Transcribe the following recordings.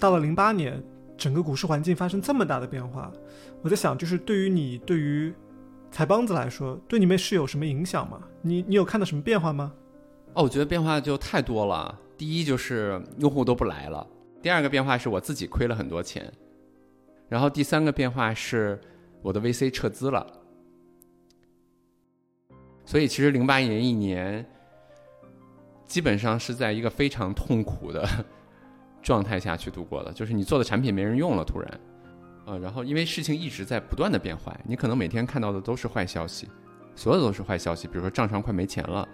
到了零八年，整个股市环境发生这么大的变化，我在想，就是对于你，对于财帮子来说，对你们是有什么影响吗？你你有看到什么变化吗？哦，我觉得变化就太多了。第一就是用户都不来了，第二个变化是我自己亏了很多钱，然后第三个变化是我的 VC 撤资了。所以其实零八年一年，基本上是在一个非常痛苦的状态下去度过的，就是你做的产品没人用了，突然，呃，然后因为事情一直在不断的变坏，你可能每天看到的都是坏消息，所有都是坏消息，比如说账上快没钱了，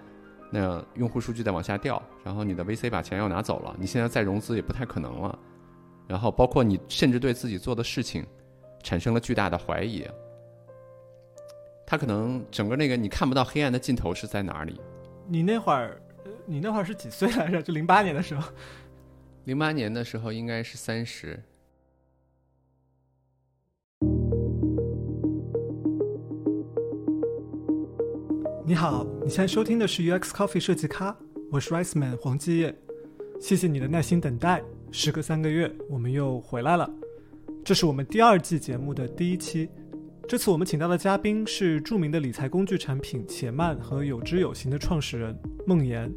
那用户数据在往下掉，然后你的 VC 把钱要拿走了，你现在再融资也不太可能了，然后包括你甚至对自己做的事情产生了巨大的怀疑。他可能整个那个你看不到黑暗的尽头是在哪里？你那会儿，你那会儿是几岁来着？就零八年的时候。零八年的时候应该是三十。你好，你现在收听的是 UX Coffee 设计咖，我是 Rice Man 黄继业。谢谢你的耐心等待，时隔三个月，我们又回来了。这是我们第二季节目的第一期。这次我们请到的嘉宾是著名的理财工具产品且慢和有知有行的创始人孟岩。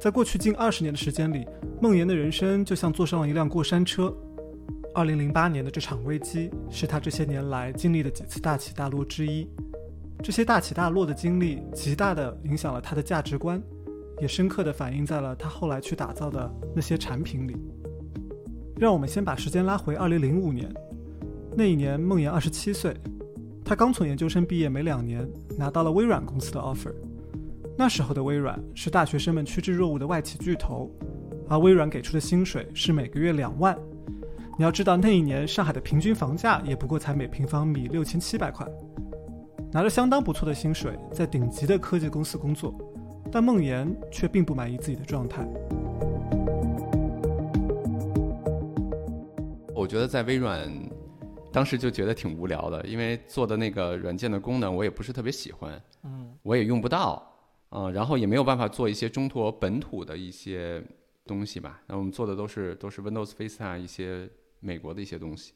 在过去近二十年的时间里，孟岩的人生就像坐上了一辆过山车。二零零八年的这场危机是他这些年来经历的几次大起大落之一。这些大起大落的经历极大地影响了他的价值观，也深刻地反映在了他后来去打造的那些产品里。让我们先把时间拉回二零零五年，那一年孟岩二十七岁。他刚从研究生毕业没两年，拿到了微软公司的 offer。那时候的微软是大学生们趋之若鹜的外企巨头，而微软给出的薪水是每个月两万。你要知道，那一年上海的平均房价也不过才每平方米六千七百块，拿着相当不错的薪水，在顶级的科技公司工作。但孟岩却并不满意自己的状态。我觉得在微软。当时就觉得挺无聊的，因为做的那个软件的功能我也不是特别喜欢，嗯，我也用不到，啊，然后也没有办法做一些中国本土的一些东西吧。那我们做的都是都是 Windows Vista 一些美国的一些东西，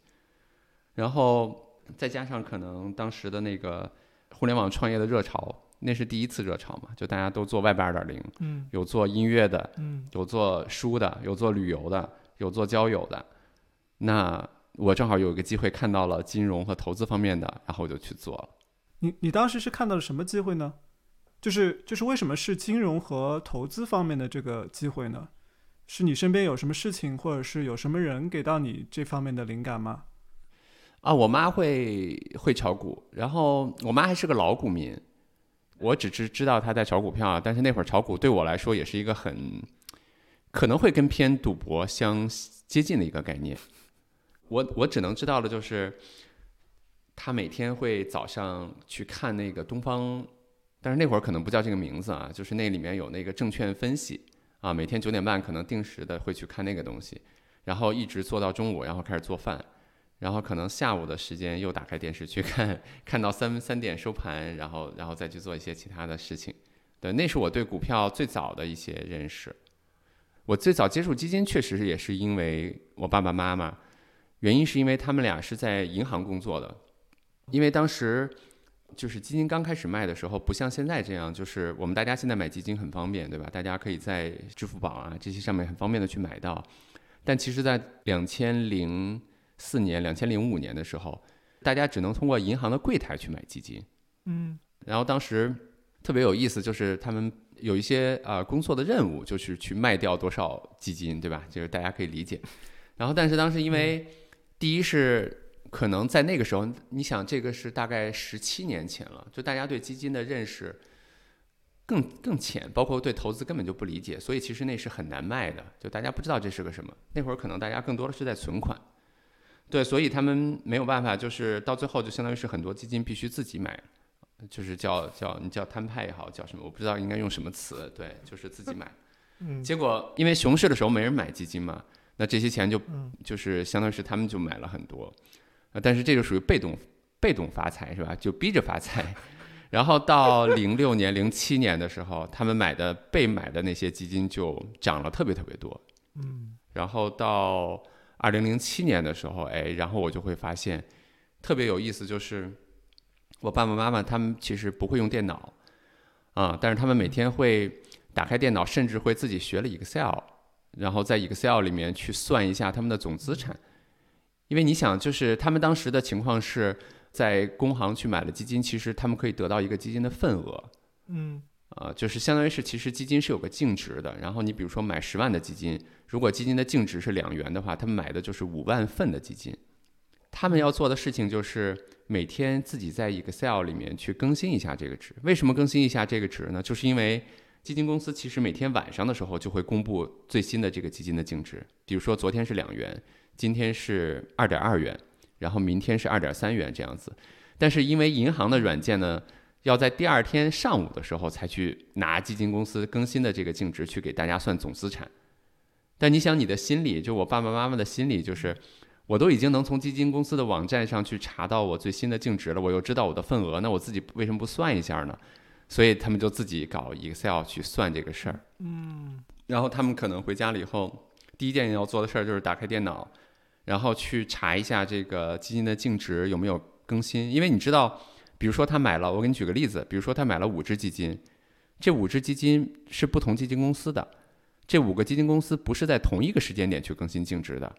然后再加上可能当时的那个互联网创业的热潮，那是第一次热潮嘛，就大家都做 Web 二点零，嗯，有做音乐的，嗯，有做书的，有做旅游的，有做交友的，那。我正好有一个机会看到了金融和投资方面的，然后我就去做了。你你当时是看到了什么机会呢？就是就是为什么是金融和投资方面的这个机会呢？是你身边有什么事情，或者是有什么人给到你这方面的灵感吗？啊，我妈会会炒股，然后我妈还是个老股民。我只知知道她在炒股票，但是那会儿炒股对我来说也是一个很可能会跟偏赌博相接近的一个概念。我我只能知道的就是，她每天会早上去看那个东方，但是那会儿可能不叫这个名字啊，就是那里面有那个证券分析啊，每天九点半可能定时的会去看那个东西，然后一直做到中午，然后开始做饭，然后可能下午的时间又打开电视去看，看到三三点收盘，然后然后再去做一些其他的事情。对，那是我对股票最早的一些认识。我最早接触基金，确实是也是因为我爸爸妈妈。原因是因为他们俩是在银行工作的，因为当时就是基金刚开始卖的时候，不像现在这样，就是我们大家现在买基金很方便，对吧？大家可以在支付宝啊这些上面很方便的去买到。但其实，在两千零四年、两千零五年的时候，大家只能通过银行的柜台去买基金。嗯。然后当时特别有意思，就是他们有一些呃工作的任务，就是去卖掉多少基金，对吧？就是大家可以理解。然后，但是当时因为第一是可能在那个时候，你想这个是大概十七年前了，就大家对基金的认识更更浅，包括对投资根本就不理解，所以其实那是很难卖的，就大家不知道这是个什么。那会儿可能大家更多的是在存款，对，所以他们没有办法，就是到最后就相当于是很多基金必须自己买，就是叫叫你叫摊派也好，叫什么我不知道应该用什么词，对，就是自己买。嗯。结果因为熊市的时候没人买基金嘛。那这些钱就就是相当于是他们就买了很多，啊，但是这就属于被动被动发财是吧？就逼着发财，然后到零六年、零七年的时候，他们买的被买的那些基金就涨了特别特别多，嗯，然后到二零零七年的时候，哎，然后我就会发现特别有意思，就是我爸爸妈妈他们其实不会用电脑啊，但是他们每天会打开电脑，甚至会自己学了 Excel，然后在 Excel 里面去算一下他们的总资产。因为你想，就是他们当时的情况是在工行去买了基金，其实他们可以得到一个基金的份额，嗯啊，就是相当于是其实基金是有个净值的。然后你比如说买十万的基金，如果基金的净值是两元的话，他们买的就是五万份的基金。他们要做的事情就是每天自己在 Excel 里面去更新一下这个值。为什么更新一下这个值呢？就是因为基金公司其实每天晚上的时候就会公布最新的这个基金的净值。比如说昨天是两元，今天是二点二元，然后明天是二点三元这样子。但是因为银行的软件呢，要在第二天上午的时候才去拿基金公司更新的这个净值去给大家算总资产。但你想，你的心里，就我爸爸妈妈的心里，就是我都已经能从基金公司的网站上去查到我最新的净值了，我又知道我的份额，那我自己为什么不算一下呢？所以他们就自己搞 Excel 去算这个事儿。嗯然后他们可能回家了以后，第一件要做的事儿就是打开电脑，然后去查一下这个基金的净值有没有更新。因为你知道，比如说他买了，我给你举个例子，比如说他买了五只基金，这五只基金是不同基金公司的，这五个基金公司不是在同一个时间点去更新净值的，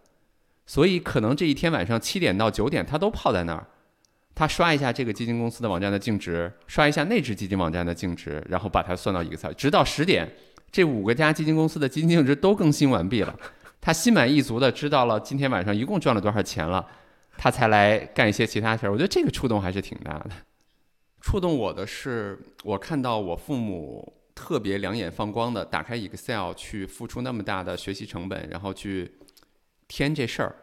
所以可能这一天晚上七点到九点他都泡在那儿。他刷一下这个基金公司的网站的净值，刷一下那只基金网站的净值，然后把它算到 Excel，直到十点，这五个家基金公司的基金净值都更新完毕了，他心满意足的知道了今天晚上一共赚了多少钱了，他才来干一些其他事儿。我觉得这个触动还是挺大的。触动我的是，我看到我父母特别两眼放光的打开 Excel 去付出那么大的学习成本，然后去填这事儿，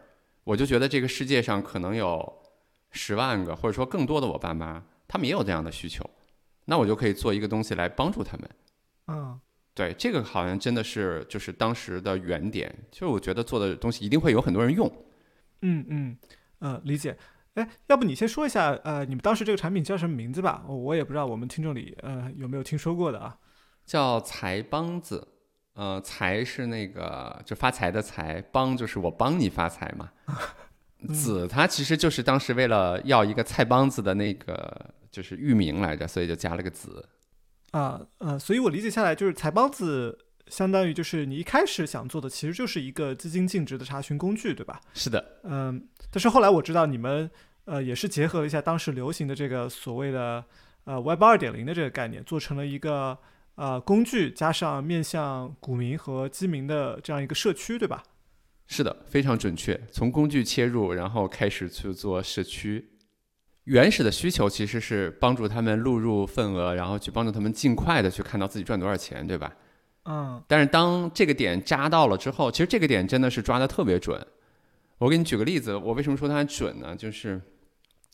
我就觉得这个世界上可能有十万个或者说更多的我爸妈，他们也有这样的需求，那我就可以做一个东西来帮助他们。嗯对，这个好像真的是就是当时的原点，就是我觉得做的东西一定会有很多人用。嗯嗯呃，理解。哎，要不你先说一下，呃，你们当时这个产品叫什么名字吧？我我也不知道我们听众里呃有没有听说过的啊。叫财帮子，呃，财是那个就发财的财，帮就是我帮你发财嘛。子它其实就是当时为了要一个菜帮子的那个就是域名来着，所以就加了个子。啊呃，所以我理解下来就是财帮子，相当于就是你一开始想做的，其实就是一个基金净值的查询工具，对吧？是的，嗯，但是后来我知道你们呃也是结合了一下当时流行的这个所谓的呃 Web 二点零的这个概念，做成了一个呃工具，加上面向股民和基民的这样一个社区，对吧？是的，非常准确。从工具切入，然后开始去做社区。原始的需求其实是帮助他们录入份额，然后去帮助他们尽快的去看到自己赚多少钱，对吧？嗯但是当这个点扎到了之后，其实这个点真的是抓的特别准。我给你举个例子，我为什么说它准呢？就是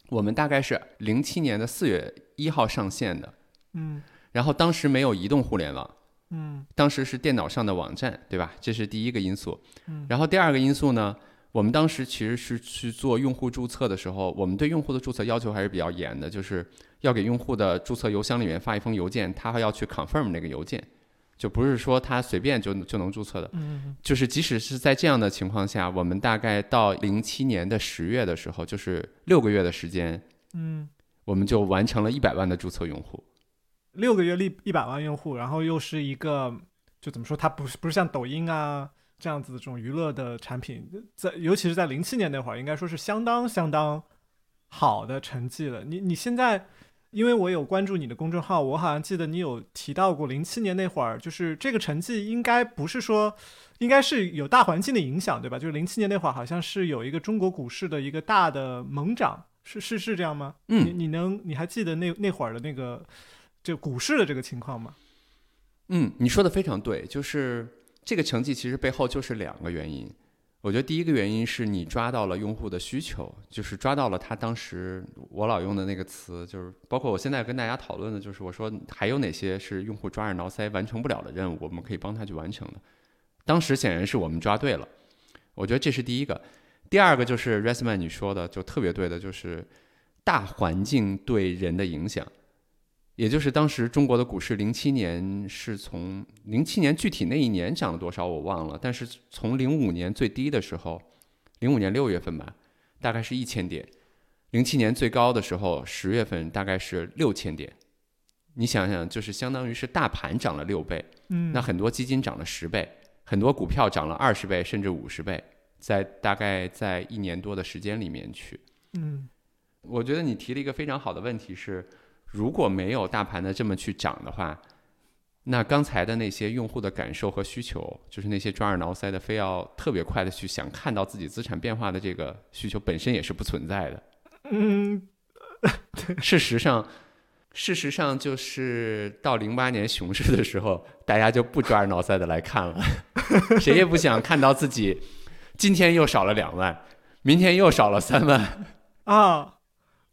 我们大概是零七年的四月一号上线的，嗯然后当时没有移动互联网，嗯当时是电脑上的网站，对吧？这是第一个因素嗯。然后第二个因素呢，我们当时其实是去做用户注册的时候，我们对用户的注册要求还是比较严的，就是要给用户的注册邮箱里面发一封邮件，他还要去 confirm 那个邮件，就不是说他随便就就能注册的。就是即使是在这样的情况下，我们大概到零七年的十月的时候，就是六个月的时间，嗯，我们就完成了一百万的注册用户。六个月立一百万用户，然后又是一个就怎么说，它不是不是像抖音啊这样子的这种娱乐的产品，在尤其是在零七年那会儿，应该说是相当相当好的成绩了。你你现在，因为我有关注你的公众号，我好像记得你有提到过零七年那会儿，就是这个成绩应该不是说，应该是有大环境的影响，对吧？就是零七年那会儿好像是有一个中国股市的一个大的猛涨，是是是这样吗？你嗯你能你还记得那那会儿的那个就股市的这个情况吗？嗯，你说的非常对，就是这个成绩其实背后就是两个原因。我觉得第一个原因是你抓到了用户的需求，就是抓到了他当时我老用的那个词，就是包括我现在跟大家讨论的，就是我说还有哪些是用户抓耳挠腮完成不了的任务，我们可以帮他去完成的。当时显然是我们抓对了，我觉得这是第一个。第二个就是 Resman 你说的就特别对的，就是大环境对人的影响。也就是当时中国的股市，零七年是从零七年具体那一年涨了多少我忘了，但是从零五年最低的时候，零五年六月份吧，大概是一千点。零七年最高的时候，十月份大概是六千点。你想想，就是相当于是大盘涨了六倍，嗯，那很多基金涨了十倍，很多股票涨了二十倍甚至五十倍，在大概在一年多的时间里面去。嗯我觉得你提了一个非常好的问题是，如果没有大盘的这么去涨的话，那刚才的那些用户的感受和需求，就是那些抓耳挠腮的，非要特别快的去想看到自己资产变化的这个需求本身也是不存在的。嗯 事实上，事实上就是到零八年熊市的时候，大家就不抓耳挠腮的来看了，谁也不想看到自己今天又少了两万，明天又少了三万。啊。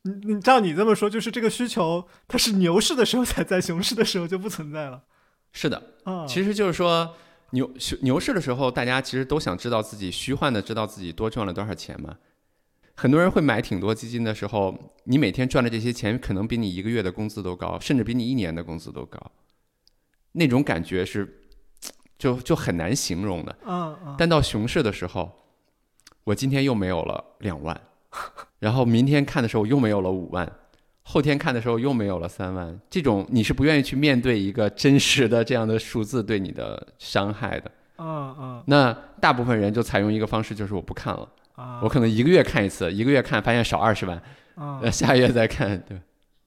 你你照你这么说，就是这个需求它是牛市的时候才在，熊市的时候就不存在了是的，啊。其实就是说牛牛牛市的时候，大家其实都想知道自己虚幻的知道自己多赚了多少钱嘛。很多人会买挺多基金的时候，你每天赚的这些钱，可能比你一个月的工资都高，甚至比你一年的工资都高。那种感觉是，就就很难形容的。嗯嗯但到熊市的时候，我今天又没有了两万，然后明天看的时候又没有了五万，后天看的时候又没有了三万。这种你是不愿意去面对一个真实的这样的数字对你的伤害的。嗯嗯那大部分人就采用一个方式，就是我不看了，啊，我可能一个月看一次，一个月看发现少二十万，嗯呃，下个月再看，对。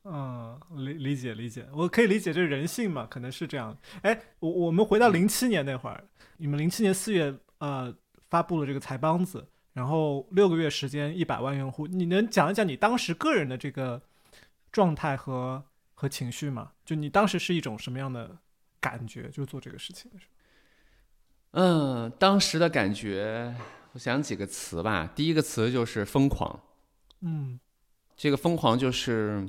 嗯，理理解理解，我可以理解这人性嘛，可能是这样。哎，我我们回到零七年那会儿，你们零七年四月呃发布了这个财帮子，然后六个月时间一百万用户，你能讲一讲你当时个人的这个状态和和情绪吗？就你当时是一种什么样的感觉？就做这个事情的时嗯，当时的感觉，我想几个词吧。第一个词就是疯狂，嗯这个疯狂就是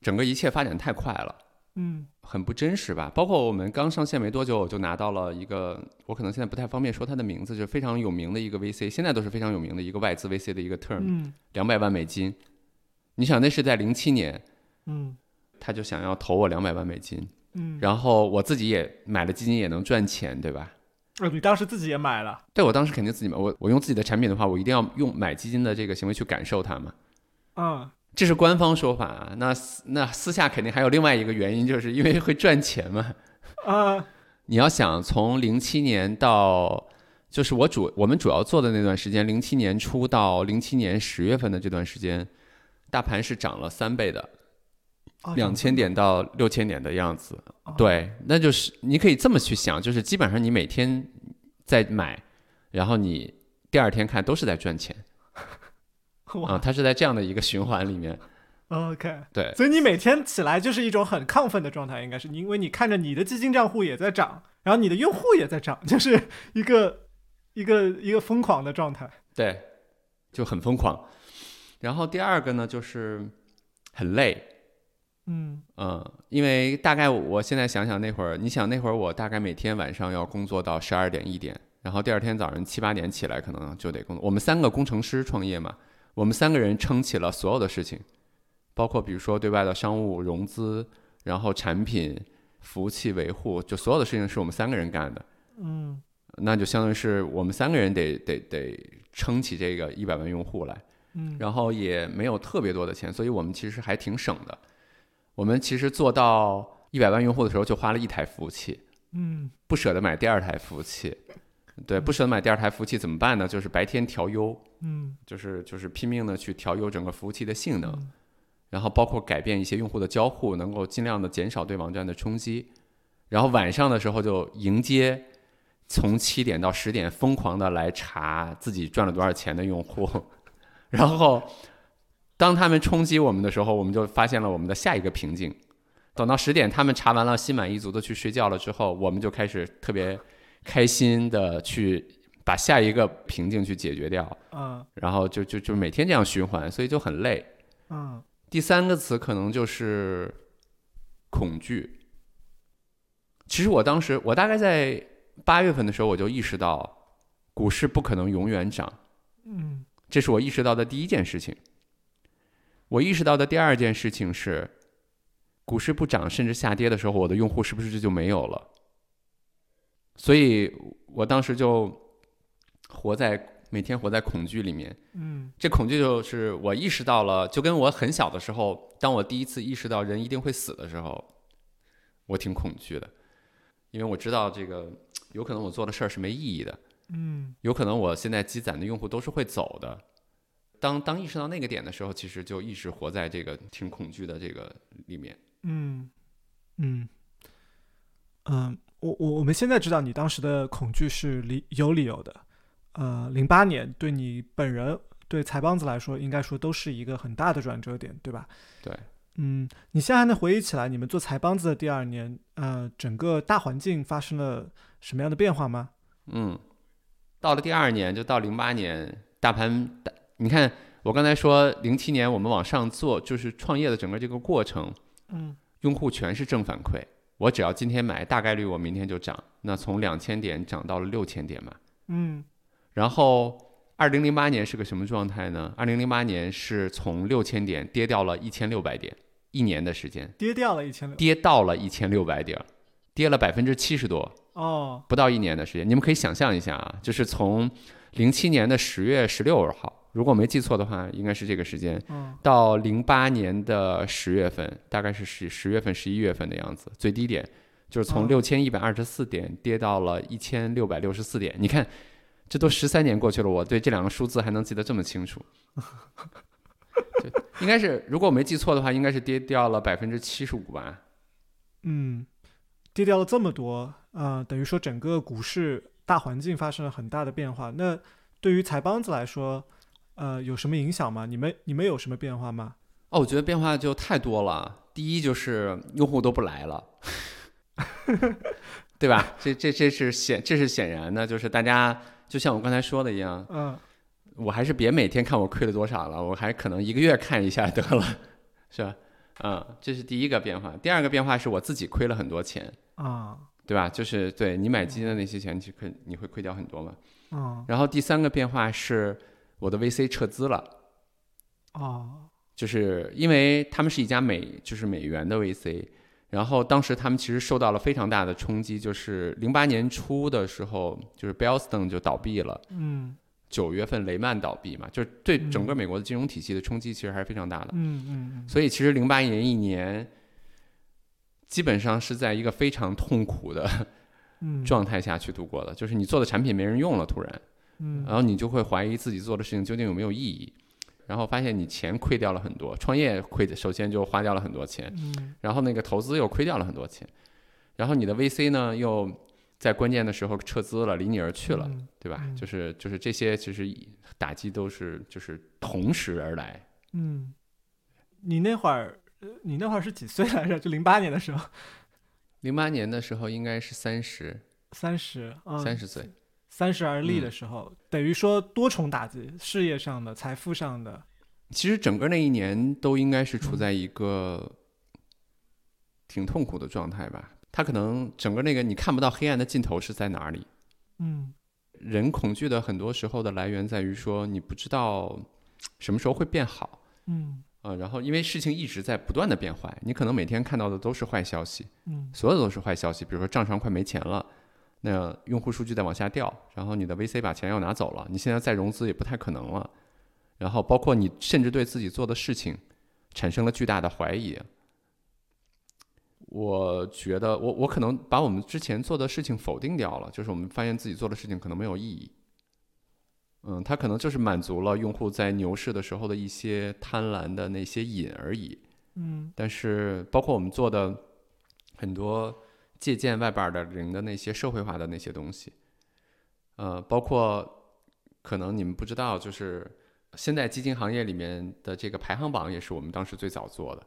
整个一切发展太快了。嗯很不真实吧？包括我们刚上线没多久，我就拿到了一个，我可能现在不太方便说它的名字，就是非常有名的一个 VC，现在都是非常有名的一个外资 VC 的一个 term，嗯两百万美金。你想，那是在零七年，嗯他就想要投我两百万美金，嗯，然后我自己也买了基金，也能赚钱，对吧？呃，你当时自己也买了，对我当时肯定自己买，我我用自己的产品的话，我一定要用买基金的这个行为去感受它嘛。嗯这是官方说法啊，那私那私下肯定还有另外一个原因，就是因为会赚钱嘛。啊你要想从零七年到，就是我主我们主要做的那段时间，零七年初到零七年十月份的这段时间，大盘是涨了三倍的，啊两千点到六千点的样子。啊对，那就是你可以这么去想，就是基本上你每天在买，然后你第二天看都是在赚钱 啊，哇它是在这样的一个循环里面。OK。对，所以你每天起来就是一种很亢奋的状态，应该是因为你看着你的基金账户也在涨，然后你的用户也在涨，就是 一个一个一个疯狂的状态。对，就很疯狂。然后第二个呢，就是很累，嗯嗯，因为大概我现在想想那会儿，你想那会儿我大概每天晚上要工作到十二点一点，然后第二天早上七八点起来，可能就得工作。我们三个工程师创业嘛，我们三个人撑起了所有的事情，包括比如说对外的商务融资，然后产品、服务器维护，就所有的事情是我们三个人干的。嗯那就相当于是我们三个人得得得撑起这个一百万用户来。嗯然后也没有特别多的钱，所以我们其实还挺省的。我们其实做到一百万用户的时候，就花了一台服务器，嗯不舍得买第二台服务器。对，不舍得买第二台服务器怎么办呢？就是白天调优，嗯就是就是拼命的去调优整个服务器的性能，嗯然后包括改变一些用户的交互，能够尽量的减少对网站的冲击。然后晚上的时候就迎接从七点到十点疯狂的来查自己赚了多少钱的用户，然后当他们冲击我们的时候，我们就发现了我们的下一个瓶颈。等到十点，他们查完了，心满意足的去睡觉了之后，我们就开始特别开心的去把下一个瓶颈去解决掉，嗯然后就就就每天这样循环，所以就很累。嗯第三个词可能就是恐惧。其实我当时，我大概在八月份的时候，我就意识到股市不可能永远涨，嗯这是我意识到的第一件事情。我意识到的第二件事情是，股市不涨甚至下跌的时候，我的用户是不是就没有了？所以我当时就活在每天活在恐惧里面。嗯这恐惧就是我意识到了，就跟我很小的时候，当我第一次意识到人一定会死的时候，我挺恐惧的，因为我知道这个有可能我做的事儿是没意义的，嗯有可能我现在积攒的用户都是会走的。当当意识到那个点的时候，其实就一直活在这个挺恐惧的这个里面。嗯嗯嗯，我我我们现在知道你当时的恐惧是理有理由的。呃，零八年对你本人对财帮子来说，应该说都是一个很大的转折点，对吧？对，嗯，你现在还能回忆起来，你们做财帮子的第二年，呃，整个大环境发生了什么样的变化吗？嗯，到了第二年，就到零八年，大盘大，你看我刚才说零七年我们往上做，就是创业的整个这个过程，嗯用户全是正反馈。我只要今天买，大概率我明天就涨。那从两千点涨到了六千点嘛。嗯然后二零零八年是个什么状态呢？二零零八年是从六千点跌掉了一千六百点，一年的时间跌掉了一千六。跌到了一千六百点，跌了百分之七十多。哦，不到一年的时间，你们可以想象一下啊，就是从零七年的十月十六号，如果我没记错的话，应该是这个时间，嗯到零八年的十月份，大概是十十月份、十一月份的样子，最低点就是从哦六千一百二十四点跌到了一千六百六十四点。你看，这都十三年过去了，我对这两个数字还能记得这么清楚。就应该是，如果我没记错的话，应该是跌掉了百分之七十五吧。嗯，跌掉了这么多，呃，等于说整个股市大环境发生了很大的变化。那对于财帮子来说，呃，有什么影响吗？你们你们有什么变化吗？哦，我觉得变化就太多了。第一就是用户都不来了，对吧？这这这是显这是显然的，就是大家就像我刚才说的一样，嗯我还是别每天看我亏了多少了，我还可能一个月看一下得了，是吧？嗯，这是第一个变化。第二个变化是我自己亏了很多钱，啊对吧？就是对你买基金的那些钱，你亏你会亏掉很多嘛。啊然后第三个变化是我的 VC 撤资了。哦就是因为他们是一家美就是美元的 VC，然后当时他们其实受到了非常大的冲击，就是零八年初的时候，就是 Bellstone 就倒闭了，嗯九月份雷曼倒闭嘛，就是对嗯整个美国的金融体系的冲击其实还是非常大的。嗯嗯所以其实零八年一年，基本上是在一个非常痛苦的嗯状态下去度过的，就是你做的产品没人用了，突然，嗯。然后你就会怀疑自己做的事情究竟有没有意义，然后发现你钱亏掉了很多，创业亏的首先就花掉了很多钱，嗯。然后那个投资又亏掉了很多钱，然后你的 VC 呢又在关键的时候撤资了，离你而去了，嗯。对吧？嗯。就是就是这些其实打击都是就是同时而来。嗯，你那会儿呃你那会儿是几岁来着？就零八年的时候，零八年的时候应该是三十。三十，嗯，三十岁，三十而立嗯的时候，等于说多重打击，事业上的、财富上的，其实整个那一年都应该是处嗯在一个挺痛苦的状态吧。他可能整个那个你看不到黑暗的尽头是在哪里。嗯人恐惧的很多时候的来源在于说你不知道什么时候会变好嗯啊、然后因为事情一直在不断的变坏，你可能每天看到的都是坏消息，嗯所有都是坏消息。比如说账上快没钱了，那用户数据在往下掉，然后你的 VC 把钱要拿走了，你现在再融资也不太可能了。然后包括你甚至对自己做的事情产生了巨大的怀疑。我觉得我我可能把我们之前做的事情否定掉了，就是我们发现自己做的事情可能没有意义。嗯，它可能就是满足了用户在牛市的时候的一些贪婪的那些瘾而已。嗯但是包括我们做的很多借鉴外边的人的那些社会化的那些东西，呃，包括可能你们不知道，就是现在基金行业里面的这个排行榜也是我们当时最早做的，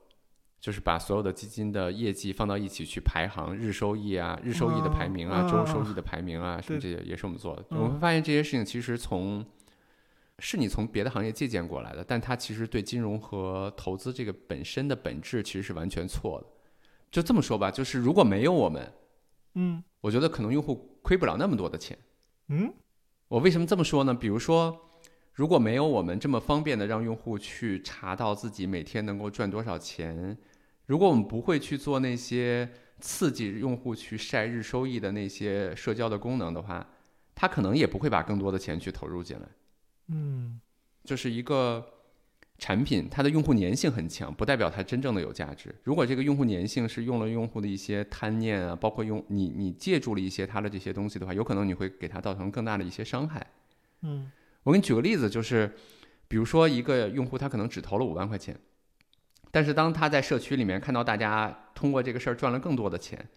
就是把所有的基金的业绩放到一起去排行日收益啊、日收益的排名啊、哦周收益的排名啊，什么这些也是我们做的。嗯我们会发现这些事情其实从是你从别的行业借鉴过来的，但它其实对金融和投资这个本身的本质其实是完全错的。就这么说吧，就是如果没有我们，嗯我觉得可能用户亏不了那么多的钱。嗯我为什么这么说呢？比如说，如果没有我们这么方便的让用户去查到自己每天能够赚多少钱，如果我们不会去做那些刺激用户去晒日收益的那些社交的功能的话，他可能也不会把更多的钱去投入进来。嗯就是一个产品，它的用户粘性很强，不代表它真正的有价值。如果这个用户粘性是用了用户的一些贪念啊，包括用你你借助了一些它的这些东西的话，有可能你会给它造成更大的一些伤害。嗯我给你举个例子，就是比如说一个用户他可能只投了五万块钱，但是当他在社区里面看到大家通过这个事儿赚了更多的钱，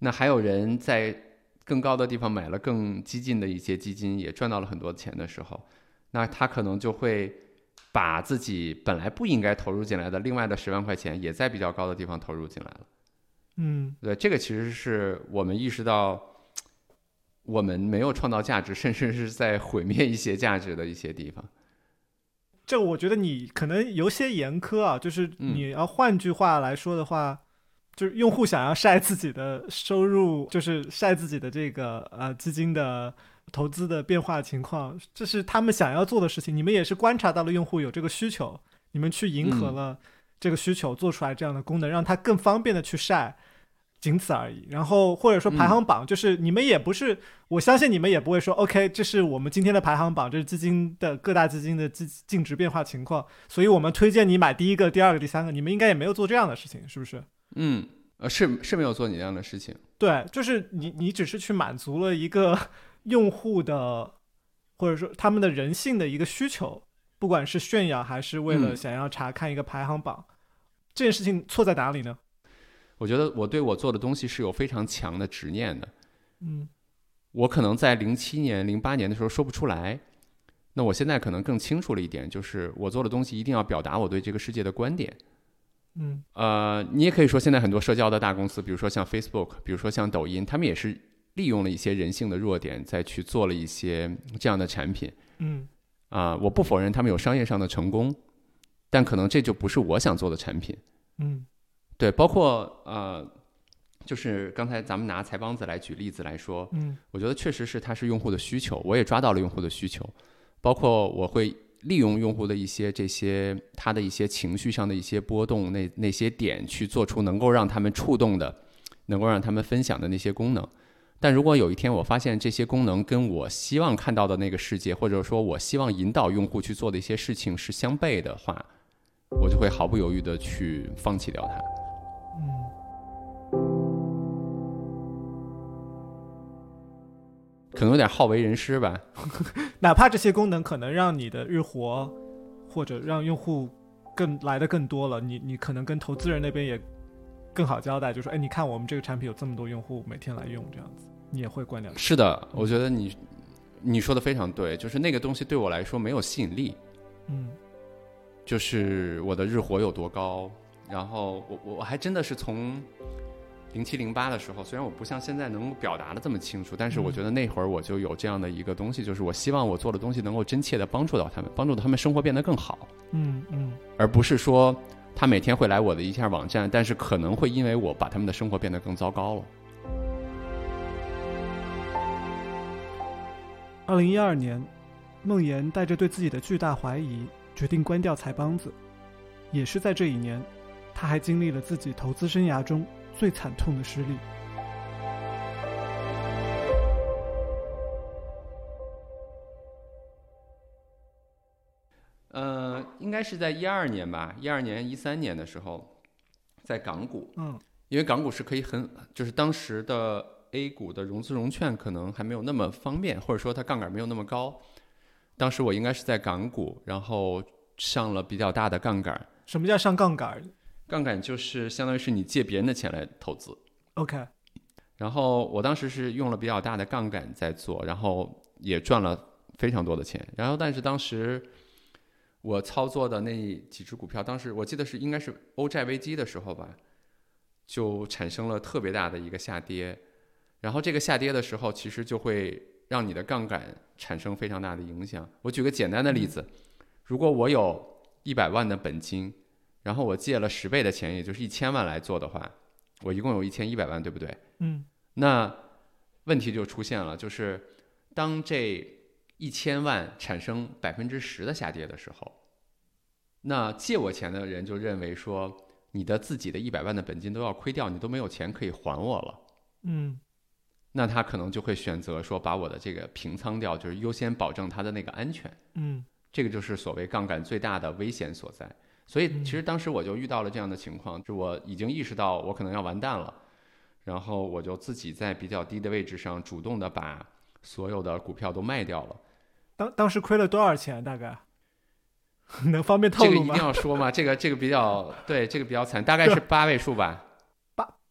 那还有人在更高的地方买了更激进的一些基金，也赚到了很多钱的时候，那他可能就会把自己本来不应该投入进来的另外的十万块钱，也在比较高的地方投入进来了。嗯对，这个其实是我们意识到，我们没有创造价值，甚至是在毁灭一些价值的一些地方。这个我觉得你可能有些严苛啊，就是嗯你要换句话来说的话，就是用户想要晒自己的收入，就是晒自己的这个呃基金的投资的变化情况，这是他们想要做的事情。你们也是观察到了用户有这个需求，你们去迎合嗯了这个需求，做出来这样的功能，让它更方便的去晒。仅此而已。然后或者说排行榜，就是你们也不是，我相信你们也不会说，OK，这是我们今天的排行榜，这是基金的各大基金的净净值变化情况，所以我们推荐你买第一个、第二个、第三个。你们应该也没有做这样的事情，是不是？嗯，呃，是是没有做你这样的事情。对，就是你你只是去满足了一个用户的，或者说他们的人性的一个需求，不管是炫耀还是为了嗯想要查看一个排行榜，这件事情错在哪里呢？我觉得我对我做的东西是有非常强的执念的。嗯我可能在零七年、零八年的时候说不出来，那我现在可能更清楚了一点，就是我做的东西一定要表达我对这个世界的观点。嗯呃，你也可以说现在很多社交的大公司，比如说像 Facebook，比如说像抖音，他们也是利用了一些人性的弱点，再去做了一些这样的产品。嗯啊、我不否认他们有商业上的成功，但可能这就不是我想做的产品。嗯对，包括呃，就是刚才咱们拿财帮子来举例子来说，嗯我觉得确实是它是用户的需求，我也抓到了用户的需求，包括我会利用用户的一些这些他的一些情绪上的一些波动，那那些点去做出能够让他们触动的，能够让他们分享的那些功能。但如果有一天我发现这些功能跟我希望看到的那个世界，或者说我希望引导用户去做的一些事情是相悖的话，我就会毫不犹豫的去放弃掉它。嗯可能有点好为人师吧。哪怕这些功能可能让你的日活或者让用户更来的更多了，你你可能跟投资人那边也更好交代，就说，哎，你看我们这个产品有这么多用户每天来用，这样子，你也会关掉。是的，我觉得你你说的非常对，就是那个东西对我来说没有吸引力，嗯。就是我的日活有多高，然后我我我还真的是从零七零八的时候，虽然我不像现在能够表达的这么清楚，但是我嗯觉得那会儿我就有这样的一个东西，就是我希望我做的东西能够真切的帮助到他们，帮助他们生活变得更好，嗯嗯。而不是说他每天会来我的一下网站，但是可能会因为我把他们的生活变得更糟糕了。二零一二年，梦妍带着对自己的巨大怀疑，决定关掉财帮子。也是在这一年，他还经历了自己投资生涯中最惨痛的失利。呃，应该是在一二年吧，一二年、一三年的时候，在港股，嗯因为港股是可以很，就是当时的 A 股的融资融券可能还没有那么方便，或者说它杠杆没有那么高。当时我应该是在港股，然后上了比较大的杠杆，什么叫上杠杆杠杆就是相当于是你借别人的钱来投资。？OK，然后我当时是用了比较大的杠杆在做，然后也赚了非常多的钱。然后但是当时我操作的那几只股票，当时我记得是应该是欧债危机的时候吧，就产生了特别大的一个下跌。然后这个下跌的时候，其实就会让你的杠杆产生非常大的影响。我举个简单的例子，如果我有一百万的本金，然后我借了十倍的钱，也就是一千万来做的话，我一共有一千一百万，对不对？嗯那问题就出现了，就是当这一千万产生百分之十的下跌的时候，那借我钱的人就认为说，你的自己的一百万的本金都要亏掉，你都没有钱可以还我了。嗯那他可能就会选择说，把我的这个平仓掉，就是优先保证他的那个安全。嗯这个就是所谓杠杆最大的危险所在。所以其实当时我就遇到了这样的情况，就我已经意识到我可能要完蛋了，然后我就自己在比较低的位置上主动的把所有的股票都卖掉了。当当时亏了多少钱？大概 能方便透露吗？这个一定要说吗？这个这个比较对，这个比较惨，大概是八位数吧。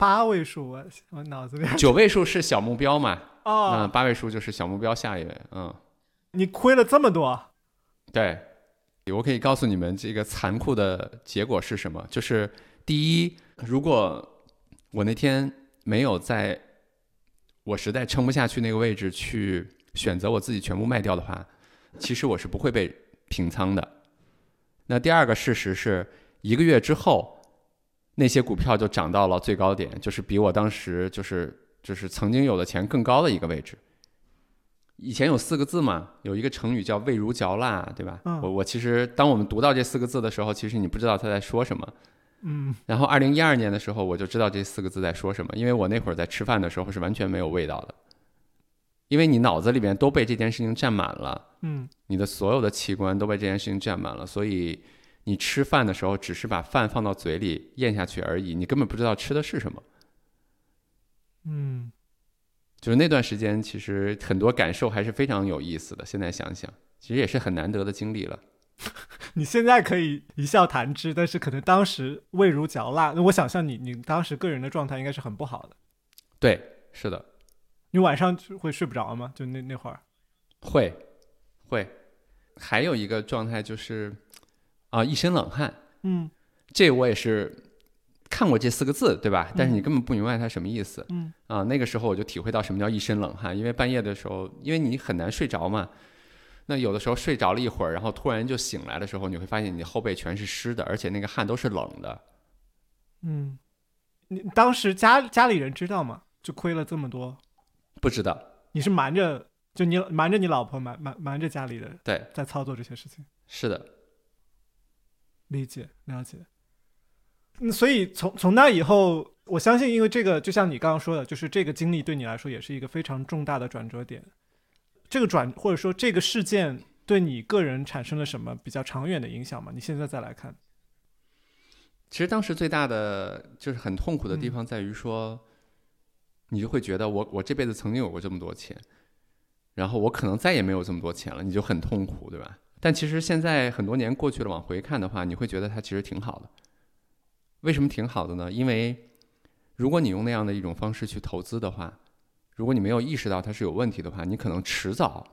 八八位数，我我脑子里九位数是小目标嘛？哦，嗯，八位数就是小目标下一位。嗯，你亏了这么多？对，我可以告诉你们这个残酷的结果是什么？就是第一，如果我那天没有在我实在撑不下去那个位置去选择我自己全部卖掉的话，其实我是不会被平仓的。那第二个事实是一个月之后，那些股票就涨到了最高点，就是比我当时就是就是曾经有的钱更高的一个位置。以前有四个字嘛，有一个成语叫“味如嚼蜡”，对吧？嗯我我其实当我们读到这四个字的时候，其实你不知道他在说什么。嗯然后二零一二年的时候，我就知道这四个字在说什么，因为我那会儿在吃饭的时候是完全没有味道的，因为你脑子里面都被这件事情占满了。嗯你的所有的器官都被这件事情占满了，所以你吃饭的时候只是把饭放到嘴里咽下去而已，你根本不知道吃的是什么。嗯，就是那段时间，其实很多感受还是非常有意思的。现在想想，其实也是很难得的经历了。你现在可以一笑谈之，但是可能当时味如嚼蜡。那我想象你，你当时个人的状态应该是很不好的。对，是的，你晚上会睡不着吗？就那那会儿。会，会。还有一个状态就是，啊，一身冷汗。嗯这我也是看过这四个字，对吧？但是你嗯根本不明白它什么意思。嗯啊，那个时候我就体会到什么叫一身冷汗，因为半夜的时候，因为你很难睡着嘛。那有的时候睡着了一会儿，然后突然就醒来的时候，你会发现你后背全是湿的，而且那个汗都是冷的。嗯，你当时家家里人知道吗？就亏了这么多，不知道，你是瞒着，就你瞒着你老婆，瞒瞒瞒着家里人对，在操作这些事情。是的，理解了解。嗯，所以从从那以后，我相信，因为这个，就像你刚刚说的，就是这个经历对你来说也是一个非常重大的转折点。这个转或者说这个事件对你个人产生了什么比较长远的影响吗？你现在再来看，其实当时最大的就是很痛苦的地嗯方在于说，你就会觉得我我这辈子曾经有过这么多钱，然后我可能再也没有这么多钱了，你就很痛苦，对吧？但其实现在很多年过去了，往回看的话，你会觉得它其实挺好的。为什么挺好的呢？因为如果你用那样的一种方式去投资的话，如果你没有意识到它是有问题的话，你可能迟早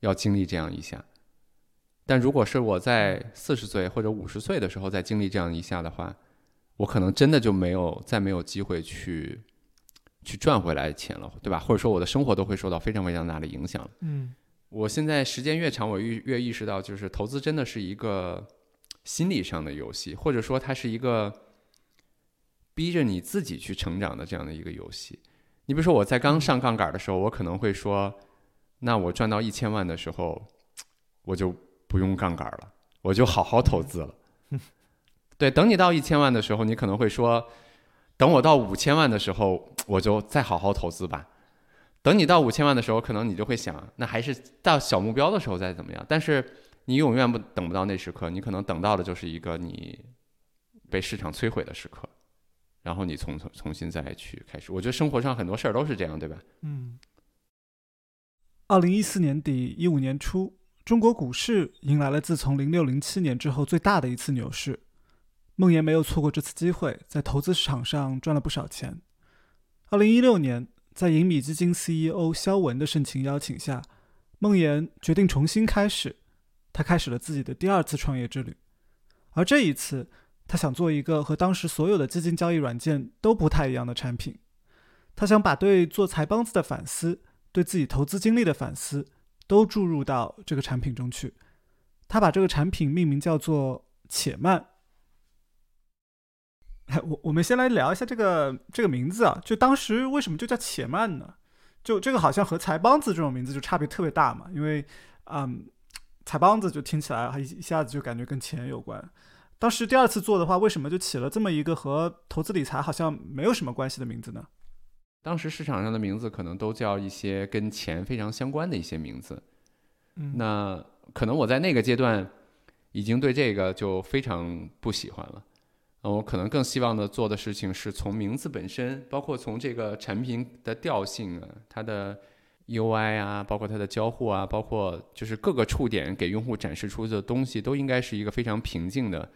要经历这样一下。但如果是我在四十岁或者五十岁的时候再经历这样一下的话，我可能真的就没有再没有机会去去赚回来钱了，对吧？或者说我的生活都会受到非常非常大的影响。嗯我现在时间越长，我越越意识到，就是投资真的是一个心理上的游戏，或者说它是一个逼着你自己去成长的这样的一个游戏。你比如说，我在刚上杠杆的时候，我可能会说，那我赚到一千万的时候，我就不用杠杆了，我就好好投资了。对，等你到一千万的时候，你可能会说，等我到五千万的时候，我就再好好投资吧。等你到五千万的时候，可能你就会想，那还是到小目标的时候再怎么样。但是你永远不等不到那时刻，你可能等到的就是一个你被市场摧毁的时刻，然后你从重重新再去开始。我觉得生活上很多事儿都是这样，对吧？嗯。二零一四年底一五年初，中国股市迎来了自从零六零七年之后最大的一次牛市。孟岩没有错过这次机会，在投资市场上赚了不少钱。二零一六年，在银米基金 CEO 肖文的盛情邀请下，孟岩决定重新开始，他开始了自己的第二次创业之旅。而这一次，他想做一个和当时所有的基金交易软件都不太一样的产品。他想把对做财帮子的反思，对自己投资经历的反思，都注入到这个产品中去。他把这个产品命名叫做“且慢”。哎，我我们先来聊一下这个这个名字啊，就当时为什么就叫且慢呢？就这个好像和财帮子这种名字就差别特别大嘛，因为嗯，财帮子就听起来一一下子就感觉跟钱有关。当时第二次做的话，为什么就起了这么一个和投资理财好像没有什么关系的名字呢？当时市场上的名字可能都叫一些跟钱非常相关的一些名字。嗯，那可能我在那个阶段已经对这个就非常不喜欢了。呃，我可能更希望的做的事情是从名字本身，包括从这个产品的调性啊，它的 UI 啊，包括它的交互啊，包括就是各个触点给用户展示出的东西，都应该是一个非常平静的。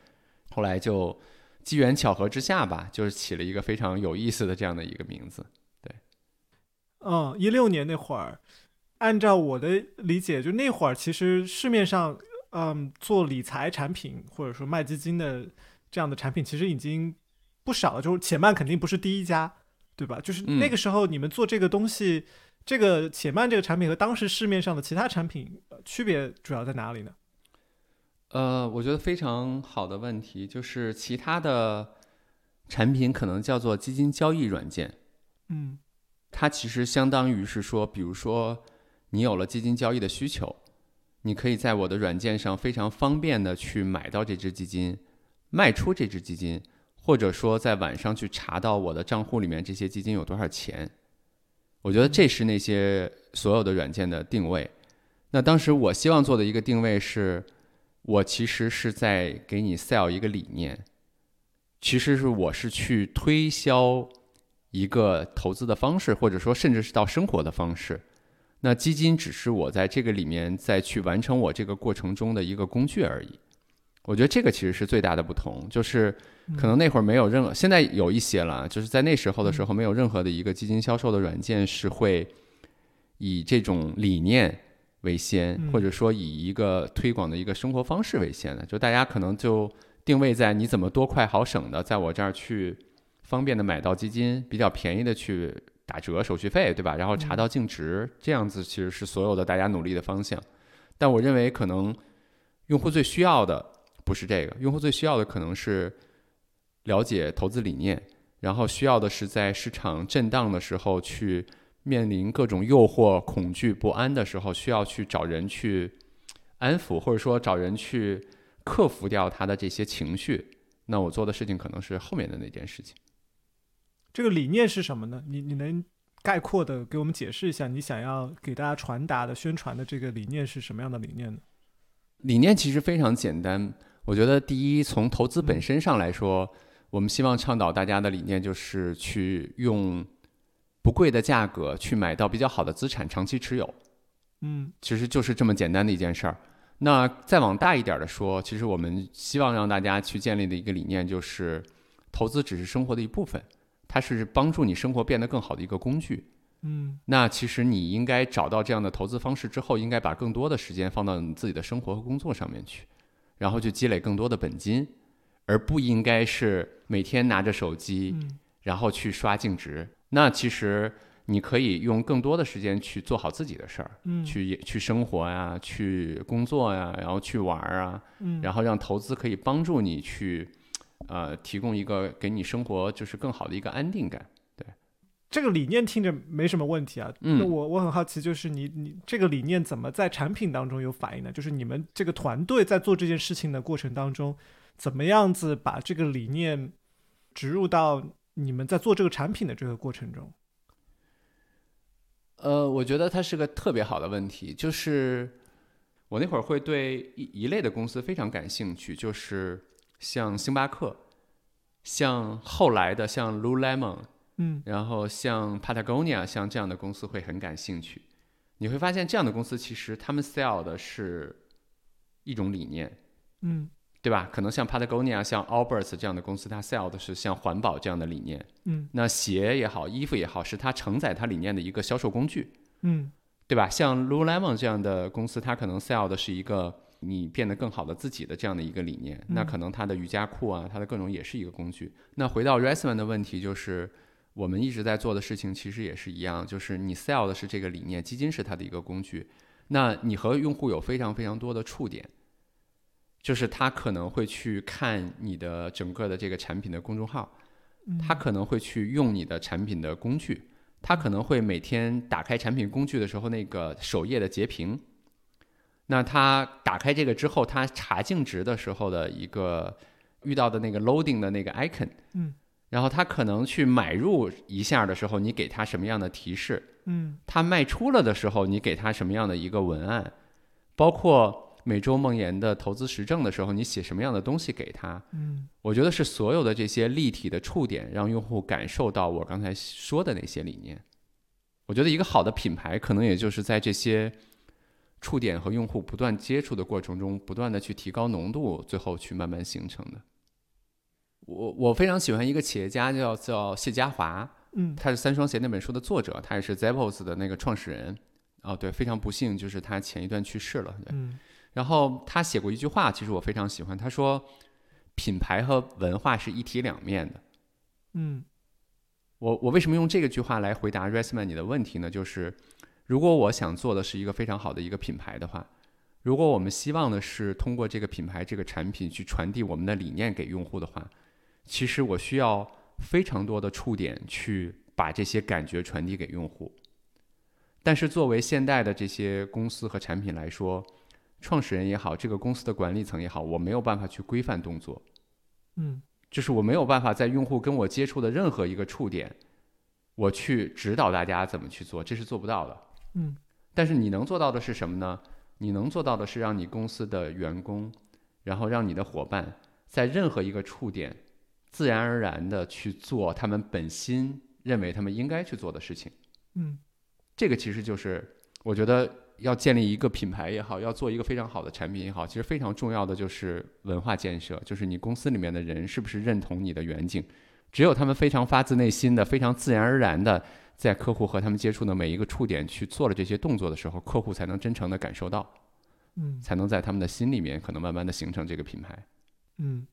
后来就机缘巧合之下吧，就是起了一个非常有意思的这样的一个名字。对嗯，一六年那会儿，按照我的理解，就那会儿其实市面上，嗯，做理财产品或者说卖基金的这样的产品，其实已经不少了。就是且慢肯定不是第一家，对吧？就是那个时候你们做这个东西，这个且慢这个产品和当时市面上的其他产品区别主要在哪里呢？呃，我觉得非常好的问题，就是其他的产品可能叫做基金交易软件，嗯。它其实相当于是说，比如说你有了基金交易的需求，你可以在我的软件上非常方便的去买到这只基金，卖出这只基金，或者说在晚上去查到我的账户里面这些基金有多少钱。我觉得这是那些所有的软件的定位。那当时我希望做的一个定位是，我其实是在给你 sell 一个理念，其实是我是去推销。一个投资的方式，或者说甚至是到生活的方式，那基金只是我在这个里面再去完成我这个过程中的一个工具而已。我觉得这个其实是最大的不同，就是可能那会儿没有任何，现在有一些了，就是在那时候的时候，没有任何的一个基金销售的软件是会以这种理念为先，或者说以一个推广的一个生活方式为先的。就大家可能就定位在你怎么多快好省的，在我这儿去。方便的买到基金，比较便宜的去打折手续费，对吧？然后查到净值，这样子其实是所有的大家努力的方向。但我认为可能用户最需要的不是这个，用户最需要的可能是了解投资理念，然后需要的是在市场震荡的时候去面临各种诱惑、恐惧、不安的时候，需要去找人去安抚，或者说找人去克服掉他的这些情绪。那我做的事情可能是后面的那件事情。这个理念是什么呢？你你能概括的给我们解释一下，你想要给大家传达的、宣传的这个理念是什么样的理念呢？理念其实非常简单，我觉得第一，从投资本身上来说，我们希望倡导大家的理念就是去用不贵的价格去买到比较好的资产，长期持有。嗯，其实就是这么简单的一件事儿。那再往大一点的说，其实我们希望让大家去建立的一个理念就是，投资只是生活的一部分。它是帮助你生活变得更好的一个工具，嗯，那其实你应该找到这样的投资方式之后，应该把更多的时间放到你自己的生活和工作上面去，然后去积累更多的本金，而不应该是每天拿着手机，然后去刷净值。那其实你可以用更多的时间去做好自己的事儿，嗯，去去生活呀，去工作呀，然后去玩儿啊，嗯，然后让投资可以帮助你去。呃，提供一个给你生活就是更好的一个安定感，对，这个理念听着没什么问题啊。嗯，那我我很好奇，就是你你这个理念怎么在产品当中有反应呢？就是你们这个团队在做这件事情的过程当中，怎么样子把这个理念植入到你们在做这个产品的这个过程中？呃，我觉得它是个特别好的问题，就是我那会儿会对一一类的公司非常感兴趣，就是。像星巴克，像后来的像 Lululemon，嗯，然后像 Patagonia，像这样的公司会很感兴趣。你会发现，这样的公司其实他们 sell 的是一种理念，嗯，对吧？可能像 Patagonia、像 Allbirds 这样的公司，它 sell 的是像环保这样的理念，嗯。那鞋也好，衣服也好，是它承载它理念的一个销售工具，嗯，对吧？像 Lululemon 这样的公司，它可能 sell 的是一个。你变得更好的自己的这样的一个理念，那可能它的瑜伽裤啊，它的各种也是一个工具。那回到 Resman 的问题，就是我们一直在做的事情其实也是一样，就是你 sell 的是这个理念，基金是它的一个工具。那你和用户有非常非常多的触点，就是他可能会去看你的整个的这个产品的公众号，他可能会去用你的产品的工具，他可能会每天打开产品工具的时候那个首页的截屏。那他打开这个之后，他查净值的时候的一个遇到的那个 loading 的那个 icon，嗯，然后他可能去买入一下的时候，你给他什么样的提示？嗯，他卖出了的时候，你给他什么样的一个文案？包括每周梦妍的投资实证的时候，你写什么样的东西给他？嗯我觉得是所有的这些立体的触点，让用户感受到我刚才说的那些理念。我觉得一个好的品牌，可能也就是在这些触点和用户不断接触的过程中，不断的去提高浓度，最后去慢慢形成的。我我非常喜欢一个企业家叫叫谢家华，嗯他是《三双鞋》那本书的作者，他也是 Zappos 的那个创始人。哦，对，非常不幸，就是他前一段去世了。对，嗯然后他写过一句话，其实我非常喜欢，他说：“品牌和文化是一体两面的。嗯”我我为什么用这个句话来回答 Resman 你的问题呢？就是如果我想做的是一个非常好的一个品牌的话，如果我们希望的是通过这个品牌这个产品去传递我们的理念给用户的话，其实我需要非常多的触点去把这些感觉传递给用户。但是作为现代的这些公司和产品来说，创始人也好，这个公司的管理层也好，我没有办法去规范动作，嗯就是我没有办法在用户跟我接触的任何一个触点，我去指导大家怎么去做，这是做不到的。嗯但是你能做到的是什么呢？你能做到的是让你公司的员工，然后让你的伙伴在任何一个触点，自然而然的去做他们本心认为他们应该去做的事情。嗯这个其实就是我觉得要建立一个品牌也好，要做一个非常好的产品也好，其实非常重要的就是文化建设，就是你公司里面的人是不是认同你的远景。只有他们非常发自内心的、非常自然而然的，在客户和他们接触的每一个触点去做了这些动作的时候，客户才能真诚的感受到，嗯才能在他们的心里面可能慢慢的形成这个品牌。嗯。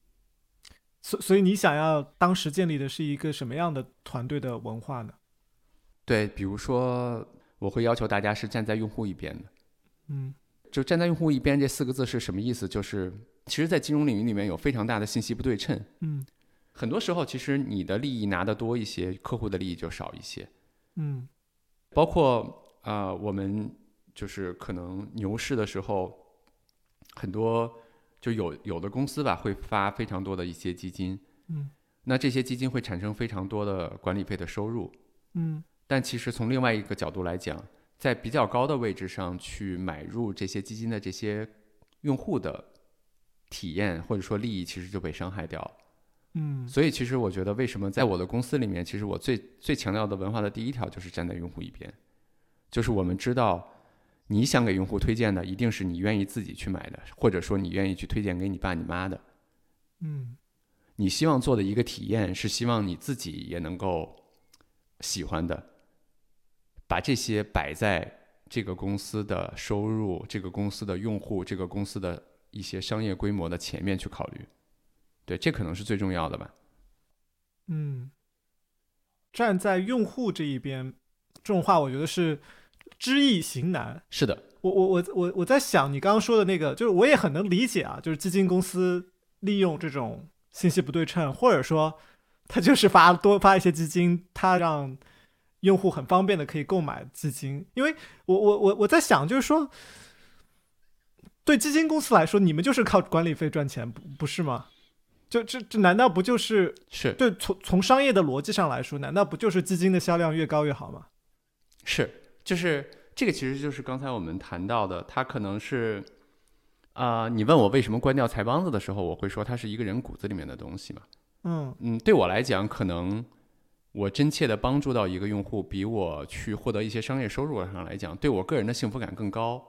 所所以你想要当时建立的是一个什么样的团队的文化呢？对，比如说我会要求大家是站在用户一边的。嗯就站在用户一边这四个字是什么意思？就是其实，在金融领域里面有非常大的信息不对称，嗯很多时候其实你的利益拿得多一些，客户的利益就少一些。嗯包括呃，我们就是可能牛市的时候，很多就有有的公司吧会发非常多的一些基金，嗯。那这些基金会产生非常多的管理费的收入，嗯。但其实从另外一个角度来讲，在比较高的位置上去买入这些基金的这些用户的体验或者说利益，其实就被伤害掉了。嗯。所以其实我觉得，为什么在我的公司里面，其实我最最强调的文化的第一条就是站在用户一边，就是我们知道你想给用户推荐的，一定是你愿意自己去买的，或者说你愿意去推荐给你爸你妈的。嗯你希望做的一个体验是希望你自己也能够喜欢的，把这些摆在这个公司的收入、这个公司的用户、这个公司的一些商业规模的前面去考虑。对，这可能是最重要的吧。嗯，站在用户这一边，这种话我觉得是知易行难。是的，我我我我我在想你刚刚说的那个，就是我也很能理解啊，就是基金公司利用这种信息不对称，或者说他就是发多发一些基金，他让用户很方便的可以购买基金。因为我我我我在想，就是说，对基金公司来说，你们就是靠管理费赚钱，不不是吗？就这这难道不就是是对从从商业的逻辑上来说，难道不就是基金的销量越高越好吗？是，就是这个，其实就是刚才我们谈到的，它可能是，啊、你问我为什么关掉财帮子的时候，我会说它是一个人骨子里面的东西嘛。嗯嗯，对我来讲，可能我真切的帮助到一个用户，比我去获得一些商业收入上来讲，对我个人的幸福感更高。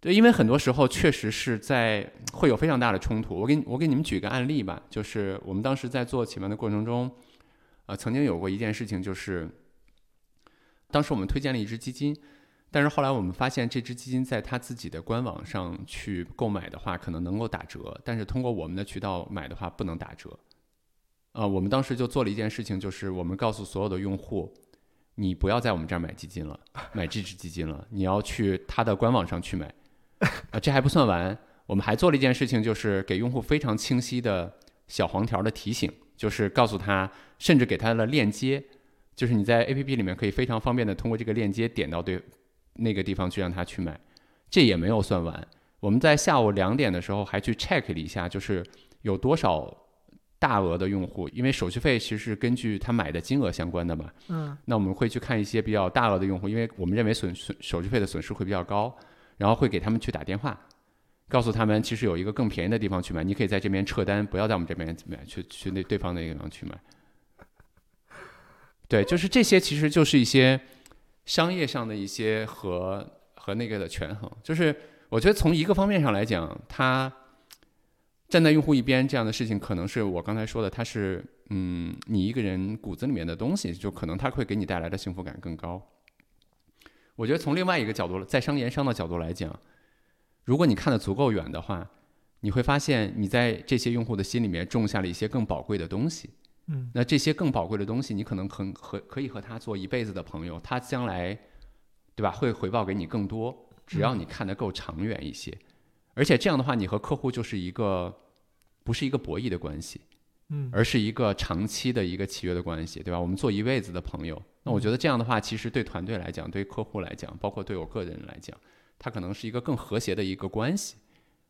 对，因为很多时候确实是在会有非常大的冲突。我给你我给你们举个案例吧，就是我们当时在做启蒙的过程中，呃，曾经有过一件事情，就是当时我们推荐了一只基金，但是后来我们发现这只基金在它自己的官网上去购买的话，可能能够打折，但是通过我们的渠道买的话不能打折。呃，我们当时就做了一件事情，就是我们告诉所有的用户，你不要在我们这儿买基金了，买这只基金了，你要去它的官网上去买。啊、这还不算完，我们还做了一件事情，就是给用户非常清晰的小黄条的提醒，就是告诉他，甚至给他的链接，就是你在 APP 里面可以非常方便的通过这个链接点到对那个地方去让他去买。这也没有算完，我们在下午两点的时候还去 check 了一下，就是有多少大额的用户，因为手续费其实是根据他买的金额相关的嘛。嗯那我们会去看一些比较大额的用户，因为我们认为损损手续费的损失会比较高。然后会给他们去打电话，告诉他们其实有一个更便宜的地方去买，你可以在这边撤单，不要在我们这边买，去去那对方那个地方去买。对，就是这些，其实就是一些商业上的一些和和那个的权衡。就是我觉得从一个方面上来讲，它站在用户一边这样的事情，可能是我刚才说的，它是嗯，你一个人骨子里面的东西，就可能它会给你带来的幸福感更高。我觉得从另外一个角度，在商言商的角度来讲，如果你看得足够远的话，你会发现你在这些用户的心里面种下了一些更宝贵的东西。嗯那这些更宝贵的东西，你可能很和可以和他做一辈子的朋友，他将来，对吧？会回报给你更多，只要你看得够长远一些。而且这样的话，你和客户就是一个不是一个博弈的关系，嗯而是一个长期的一个契约的关系，对吧？我们做一辈子的朋友。那我觉得这样的话，其实对团队来讲，对客户来讲，包括对我个人来讲，它可能是一个更和谐的一个关系。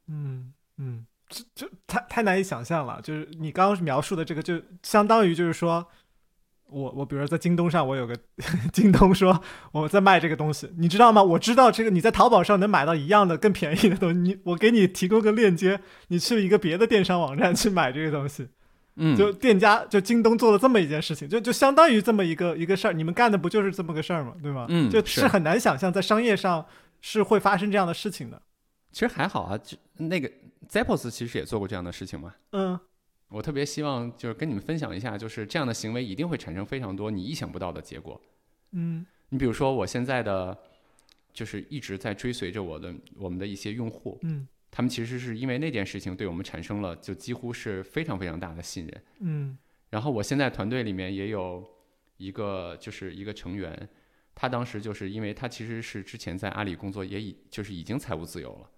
嗯嗯，这这太太难以想象了。就是你刚刚描述的这个，就相当于就是说，我我比如说在京东上，我有个 京东说我在卖这个东西，你知道吗？我知道这个你在淘宝上能买到一样的更便宜的东西，你我给你提供个链接，你去一个别的电商网站去买这个东西。嗯，就店家就京东做了这么一件事情，就就相当于这么一个一个事儿，你们干的不就是这么个事儿吗？对吗？嗯就是很难想象在商业上是会发生这样的事情的。其实还好啊，就那个 Zappos 其实也做过这样的事情嘛。嗯我特别希望就是跟你们分享一下，就是这样的行为一定会产生非常多你意想不到的结果。嗯你比如说，我现在的就是一直在追随着我的我们的一些用户，嗯他们其实是因为那件事情对我们产生了就几乎是非常非常大的信任。嗯然后我现在团队里面也有一个就是一个成员，他当时就是因为他其实是之前在阿里工作，也已就是已经财务自由了，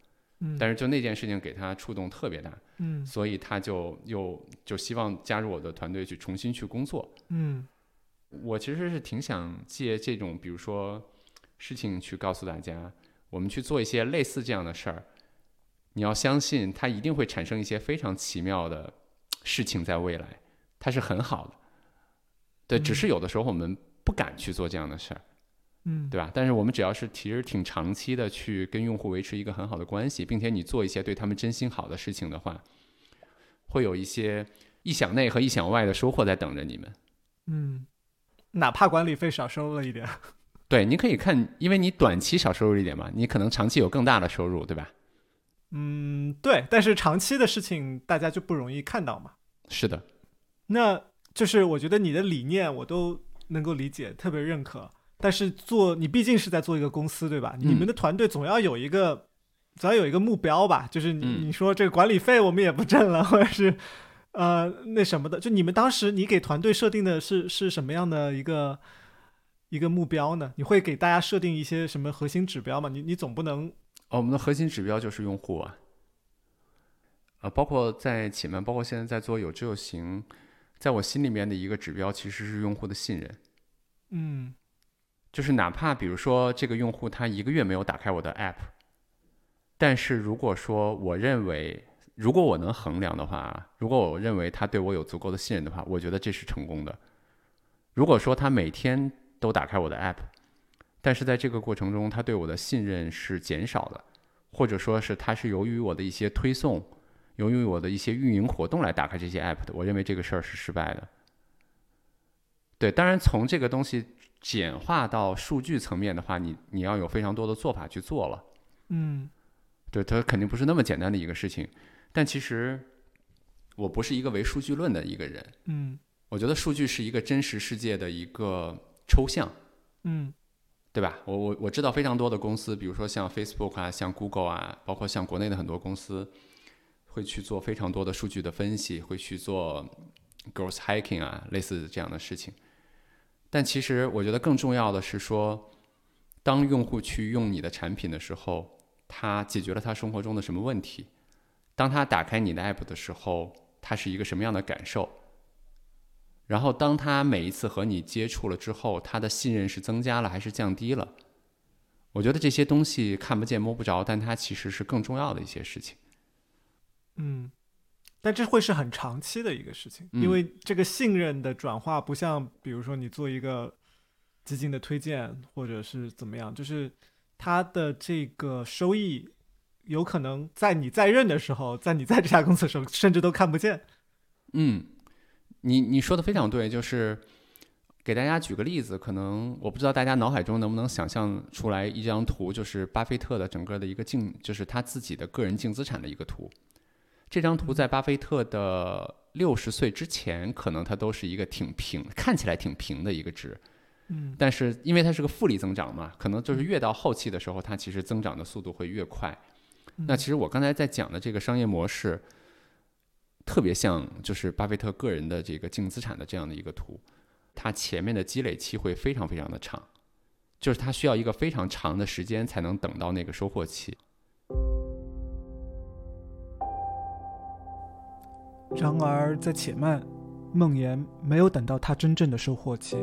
嗯，但是就那件事情给他触动特别大，嗯。所以他就又就希望加入我的团队去重新去工作。嗯。我其实是挺想借这种比如说事情去告诉大家，我们去做一些类似这样的事儿，你要相信它一定会产生一些非常奇妙的事情在未来，它是很好的。对，只是有的时候我们不敢去做这样的事儿，嗯对吧？但是我们只要是其实挺长期的去跟用户维持一个很好的关系，并且你做一些对他们真心好的事情的话，会有一些意想内和意想外的收获在等着你们。嗯，哪怕管理费少收了一点。对，你可以看，因为你短期少收入一点嘛，你可能长期有更大的收入，对吧？嗯，对，但是长期的事情大家就不容易看到嘛。是的，那就是我觉得你的理念我都能够理解，特别认可。但是做你毕竟是在做一个公司，对吧？你们的团队总要有一个，总要有一个目标吧？就是你嗯你说这个管理费我们也不挣了，或者是呃那什么的。就你们当时你给团队设定的是是什么样的一个一个目标呢？你会给大家设定一些什么核心指标吗？你你总不能哦，我们的核心指标就是用户啊，呃，包括在前面，包括现在在做有知有行，在我心里面的一个指标其实是用户的信任，嗯就是哪怕比如说这个用户他一个月没有打开我的 app，但是如果说我认为，如果我能衡量的话，如果我认为他对我有足够的信任的话，我觉得这是成功的。如果说他每天都打开我的 app，但是在这个过程中他对我的信任是减少的，或者说是他是由于我的一些推送，由于我的一些运营活动来打开这些 app 的，我认为这个事儿是失败的。对，当然从这个东西简化到数据层面的话，你你要有非常多的做法去做了。嗯对，它肯定不是那么简单的一个事情。但其实我不是一个唯数据论的一个人，嗯我觉得数据是一个真实世界的一个抽象，嗯对吧？我我我知道非常多的公司，比如说像 Facebook 啊、像 Google 啊，包括像国内的很多公司，会去做非常多的数据的分析，会去做 growth hacking 啊，类似这样的事情。但其实我觉得更重要的是说，当用户去用你的产品的时候，他解决了他生活中的什么问题？当他打开你的 app 的时候，他是一个什么样的感受？然后，当他每一次和你接触了之后，他的信任是增加了还是降低了？我觉得这些东西看不见摸不着，但它其实是更重要的一些事情。嗯，但这会是很长期的一个事情，嗯因为这个信任的转化不像，比如说你做一个基金的推荐，或者是怎么样，就是它的这个收益有可能在你在任的时候，在你在这家公司的时候，甚至都看不见。嗯，你你说的非常对，就是给大家举个例子，可能我不知道大家脑海中能不能想象出来一张图，就是巴菲特的整个的一个净，就是他自己的个人净资产的一个图。这张图在巴菲特的六十岁之前，可能它都是一个挺平，看起来挺平的一个值。嗯但是因为它是个复利增长嘛，可能就是越到后期的时候，它其实增长的速度会越快。那其实我刚才在讲的这个商业模式，特别像就是巴菲特个人的这个净资产的这样的一个图，它前面的积累期会非常非常的长，就是它需要一个非常长的时间才能等到那个收获期。然而，在且慢，梦妍没有等到他真正的收获期。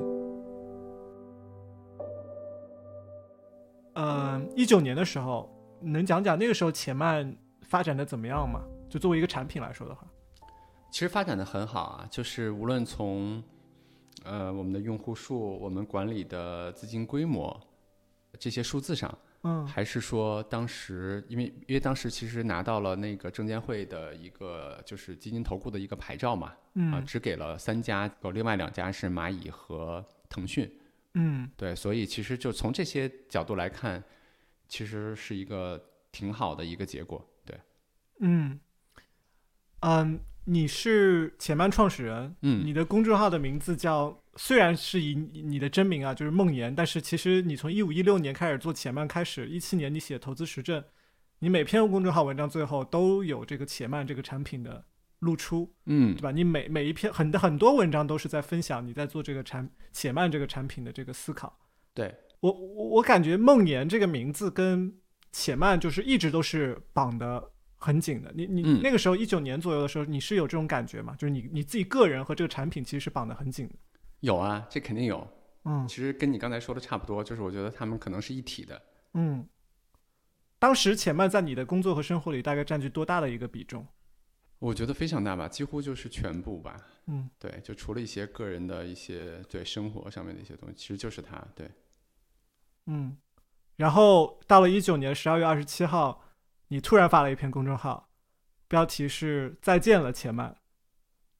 嗯，一九年的时候，能讲讲那个时候且慢发展的怎么样吗？就作为一个产品来说的话，其实发展的很好啊，就是无论从呃我们的用户数、我们管理的资金规模这些数字上，嗯。还是说当时因为因为当时其实拿到了那个证监会的一个就是基金投顾的一个牌照嘛，啊，嗯只给了三家，有另外两家是蚂蚁和腾讯，嗯。对，所以其实就从这些角度来看，其实是一个挺好的一个结果，对，嗯嗯，你是前班创始人，嗯。你的公众号的名字叫，虽然是以你你的真名啊，就是梦妍，但是其实你从一五一六年开始做且慢开始，一七年你写投资实证，你每篇公众号文章最后都有这个且慢这个产品的露出，嗯对吧？你每每一篇很很多文章都是在分享你在做这个产且慢这个产品的这个思考。对，我我我感觉梦妍这个名字跟且慢就是一直都是绑的很紧的。你你嗯那个时候一九年左右的时候，你是有这种感觉吗？就是你你自己个人和这个产品其实是绑得很紧的。有啊，这肯定有，嗯其实跟你刚才说的差不多，就是我觉得他们可能是一体的。嗯。当时且慢在你的工作和生活里大概占据多大的一个比重？我觉得非常大吧，几乎就是全部吧。嗯对，就除了一些个人的一些对生活上面的一些东西，其实就是它。对，嗯。然后到了一九年十二月二十七号，你突然发了一篇公众号，标题是“再见了，且慢”。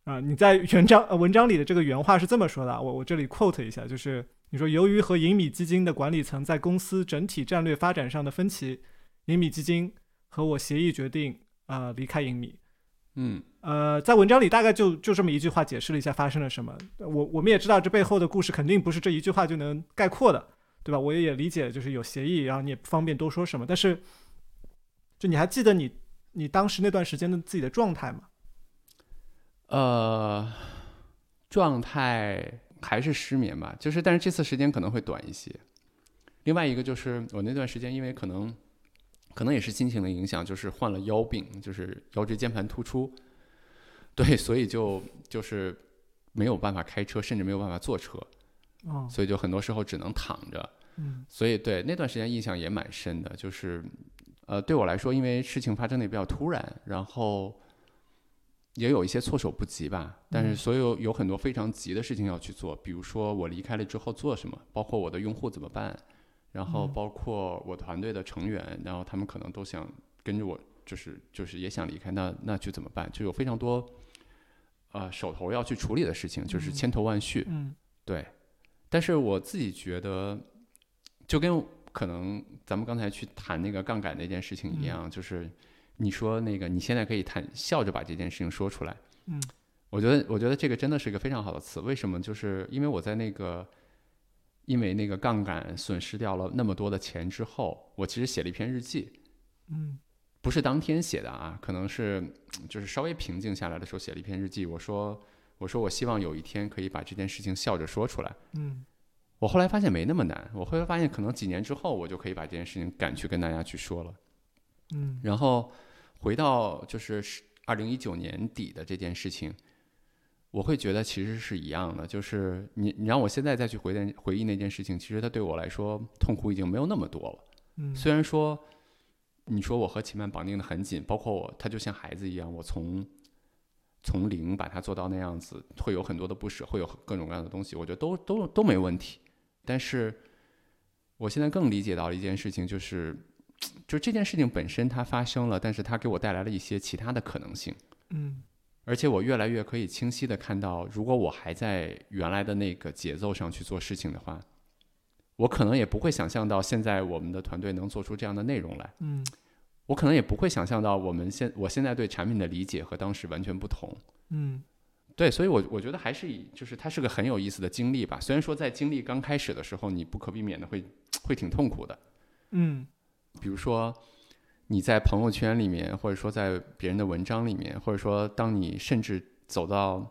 啊，你在原章呃文章里的这个原话是这么说的，我我这里 quote 一下，就是你说由于和银米基金的管理层在公司整体战略发展上的分歧，银米基金和我协议决定呃离开银米。嗯呃，在文章里大概就就这么一句话解释了一下发生了什么。我我们也知道这背后的故事肯定不是这一句话就能概括的，对吧？我也理解就是有协议，然后你也不方便多说什么。但是，就你还记得你你当时那段时间的自己的状态吗？呃，状态还是失眠吧，就是但是这次时间可能会短一些。另外一个就是我那段时间因为可能可能也是心情的影响，就是患了腰病，就是腰椎间盘突出，对，所以就就是没有办法开车，甚至没有办法坐车，哦，所以就很多时候只能躺着。嗯所以对那段时间印象也蛮深的，就是呃对我来说，因为事情发生的也比较突然，然后也有一些措手不及吧。但是嗯所有有很多非常急的事情要去做，比如说我离开了之后做什么，包括我的用户怎么办，然后嗯包括我团队的成员，然后他们可能都想跟着我，就是就是也想离开，那那去怎么办？就有非常多呃手头要去处理的事情，就是嗯千头万绪。嗯对，但是我自己觉得，就跟可能咱们刚才去谈那个杠杆那件事情一样，就是你说那个你现在可以谈笑着把这件事情说出来，嗯，我觉得我觉得这个真的是一个非常好的词。为什么？就是因为我在那个因为那个杠杆损失掉了那么多的钱之后，我其实写了一篇日记，嗯不是当天写的啊，可能是就是稍微平静下来的时候写了一篇日记。我说我说我希望有一天可以把这件事情笑着说出来。嗯我后来发现没那么难，我后来发现可能几年之后我就可以把这件事情敢去跟大家去说了。嗯然后回到就是二零一九年底的这件事情，我会觉得其实是一样的，就是你你让我现在再去回念回忆那件事情，其实它对我来说痛苦已经没有那么多了。嗯虽然说你说我和奇曼绑定的很紧，包括我，他就像孩子一样，我从从零把它做到那样子，会有很多的不舍，会有各种各样的东西，我觉得都都都没问题。但是我现在更理解到了一件事情，就是就这件事情本身它发生了，但是它给我带来了一些其他的可能性。嗯而且我越来越可以清晰的看到，如果我还在原来的那个节奏上去做事情的话，我可能也不会想象到现在我们的团队能做出这样的内容来。嗯我可能也不会想象到我们现我现在对产品的理解和当时完全不同。嗯对，所以我我觉得还是以就是它是个很有意思的经历吧。虽然说在经历刚开始的时候，你不可避免的会会挺痛苦的。嗯比如说你在朋友圈里面，或者说在别人的文章里面，或者说当你甚至走到，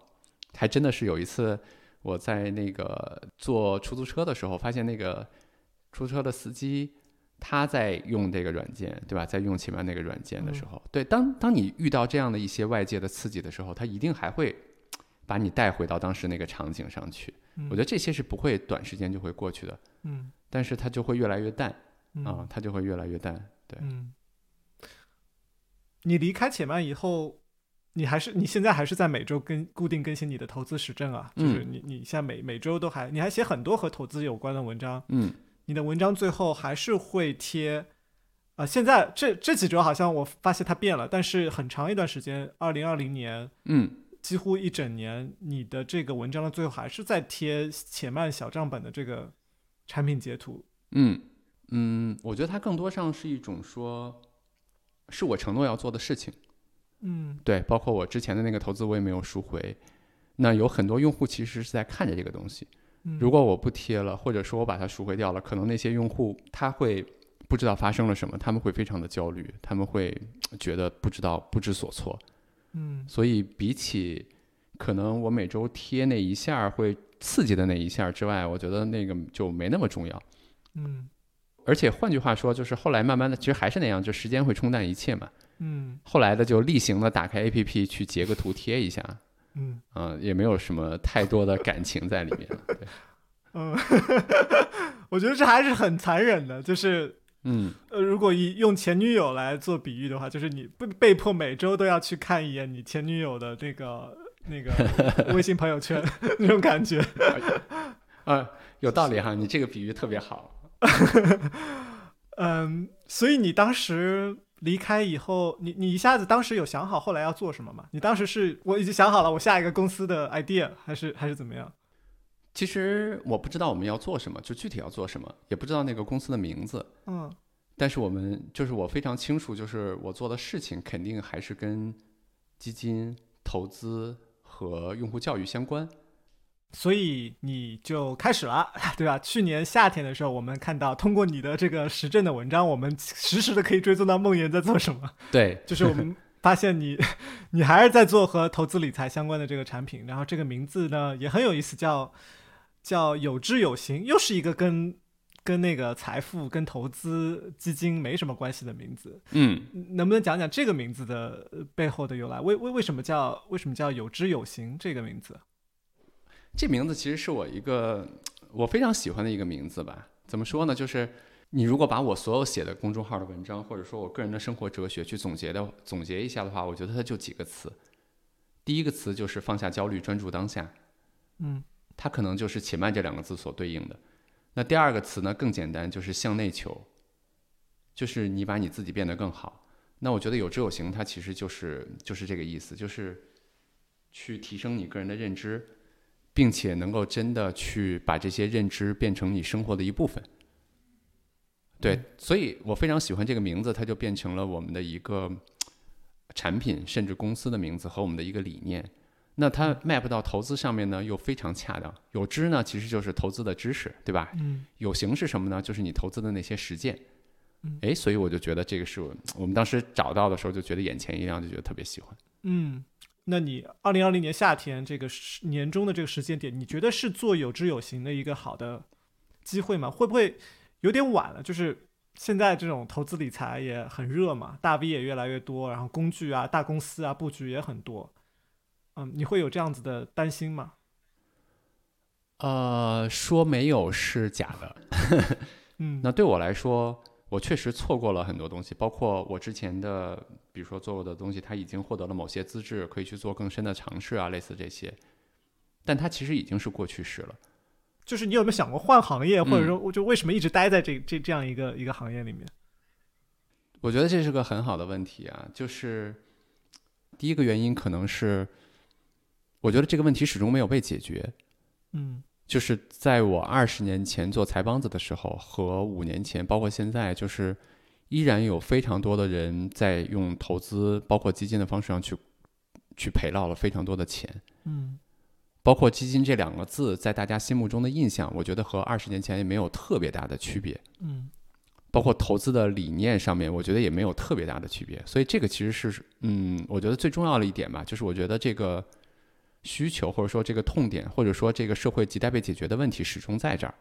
还真的是有一次我在那个坐出租车的时候，发现那个出租车的司机他在用这个软件，对吧？在用前面那个软件的时候，对，当当你遇到这样的一些外界的刺激的时候，他一定还会把你带回到当时那个场景上去。我觉得这些是不会短时间就会过去的，嗯但是它就会越来越淡嗯啊，它就会越来越淡。对，嗯，你离开且慢以后，你还是你现在还是在每周跟固定更新你的投资实证啊？就是嗯你你现在每每周都还你还写很多和投资有关的文章，嗯。你的文章最后还是会贴。啊、现在这这几周好像我发现它变了，但是很长一段时间，二零二零年嗯，几乎一整年，你的这个文章的最后还是在贴且慢小账本的这个产品截图。嗯嗯，我觉得它更多上是一种说，是我承诺要做的事情。嗯对，包括我之前的那个投资，我也没有赎回。那有很多用户其实是在看着这个东西。嗯，如果我不贴了，或者说我把它赎回掉了，可能那些用户他会不知道发生了什么，他们会非常的焦虑，他们会觉得不知道不知所措。嗯所以比起可能我每周贴那一下会刺激的那一下之外，我觉得那个就没那么重要。嗯而且换句话说，就是后来慢慢的，其实还是那样，就时间会冲淡一切嘛。嗯后来的就例行的打开 APP 去截个图贴一下，嗯嗯、也没有什么太多的感情在里面。对，嗯，我觉得这还是很残忍的，就是嗯，呃，如果以用前女友来做比喻的话，就是你被被迫每周都要去看一眼你前女友的那个 那个微信朋友圈那种感觉。啊，有道理哈，你这个比喻特别好。嗯，所以你当时离开以后，你你一下子当时有想好后来要做什么吗？你当时是我已经想好了我下一个公司的 idea，还是还是怎么样？其实我不知道我们要做什么，就具体要做什么，也不知道那个公司的名字。嗯但是我们就是我非常清楚，就是我做的事情肯定还是跟基金投资和用户教育相关。所以你就开始了，对吧？去年夏天的时候，我们看到通过你的这个实证的文章，我们实时的可以追踪到梦妍在做什么。对，就是我们发现你，你还是在做和投资理财相关的这个产品，然后这个名字呢也很有意思，叫叫有知有行，又是一个跟跟那个财富、跟投资基金没什么关系的名字。嗯，能不能讲讲这个名字的呃背后的由来？为为为什么叫为什么叫有知有行这个名字？这名字其实是我一个我非常喜欢的一个名字吧。怎么说呢？就是你如果把我所有写的公众号的文章，或者说我个人的生活哲学去总结的总结一下的话，我觉得它就几个词。第一个词就是放下焦虑，专注当下。嗯它可能就是“且慢”这两个字所对应的。那第二个词呢，更简单，就是向内求，就是你把你自己变得更好。那我觉得有知有行，它其实就是就是这个意思，就是去提升你个人的认知，并且能够真的去把这些认知变成你生活的一部分。对，所以我非常喜欢这个名字，它就变成了我们的一个产品，甚至公司的名字和我们的一个理念。那它 map 到投资上面呢，又非常恰当。有知呢，其实就是投资的知识，对吧？嗯有形是什么呢？就是你投资的那些实践嗯。哎，所以我就觉得这个是我我们当时找到的时候就觉得眼前一亮，就觉得特别喜欢。嗯，那你二零二零年夏天这个年中的这个时间点，你觉得是做有知有行的一个好的机会吗？会不会有点晚了？就是现在这种投资理财也很热嘛，大 V 也越来越多，然后工具啊、大公司啊布局也很多。嗯，你会有这样子的担心吗？呃，说没有是假的。嗯，那对我来说，我确实错过了很多东西，包括我之前的，比如说做过的东西，它已经获得了某些资质，可以去做更深的尝试啊，类似这些。但它其实已经是过去式了。就是你有没有想过换行业，或者嗯说就为什么一直待在这这这样一个一个行业里面？我觉得这是个很好的问题啊，就是第一个原因可能是，我觉得这个问题始终没有被解决。嗯就是在我二十年前做财帮子的时候，和五年前，包括现在，就是依然有非常多的人在用投资，包括基金的方式上去去赔到了非常多的钱。嗯包括基金这两个字在大家心目中的印象，我觉得和二十年前也没有特别大的区别。嗯包括投资的理念上面，我觉得也没有特别大的区别。所以这个其实是，嗯，我觉得最重要的一点吧，就是我觉得这个需求或者说这个痛点，或者说这个社会亟待被解决的问题始终在这儿。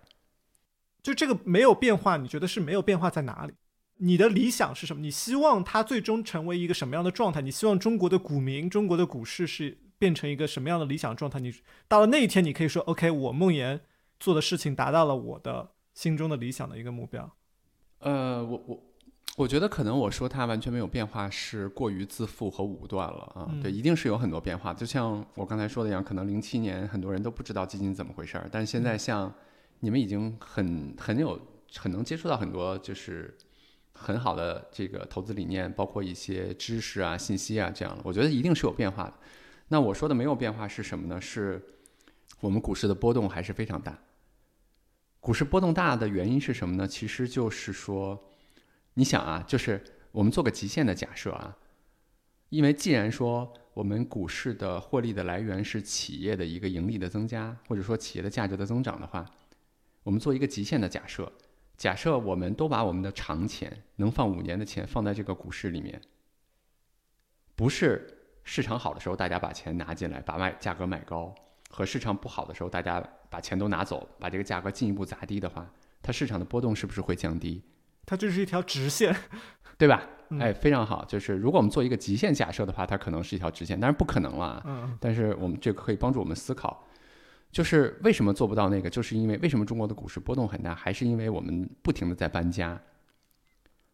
就这个没有变化，你觉得是没有变化在哪里？你的理想是什么？你希望它最终成为一个什么样的状态？你希望中国的股民、中国的股市是变成一个什么样的理想状态？你到了那一天，你可以说：“OK，我梦妍做的事情达到了我的心中的理想的一个目标。呃，我我我觉得可能我说它完全没有变化是过于自负和武断了啊。嗯对，一定是有很多变化。就像我刚才说的一样，可能零七年很多人都不知道基金怎么回事儿，但是现在像你们已经很很有很能接触到很多就是很好的这个投资理念，包括一些知识啊、信息啊这样的，我觉得一定是有变化的。那我说的没有变化是什么呢？是我们股市的波动还是非常大。股市波动大的原因是什么呢？其实就是说，你想啊，就是我们做个极限的假设啊，因为既然说我们股市的获利的来源是企业的一个盈利的增加，或者说企业的价值的增长的话，我们做一个极限的假设，假设我们都把我们的长钱能放五年的钱放在这个股市里面，不是市场好的时候大家把钱拿进来，把卖价格买高，和市场不好的时候大家把钱都拿走，把这个价格进一步砸低的话，它市场的波动是不是会降低？”它就是一条直线。对吧？嗯哎，非常好。就是如果我们做一个极限假设的话，它可能是一条直线，当然不可能了。嗯但是我们这个可以帮助我们思考，就是为什么做不到那个？就是因为为什么中国的股市波动很大，还是因为我们不停的在搬家，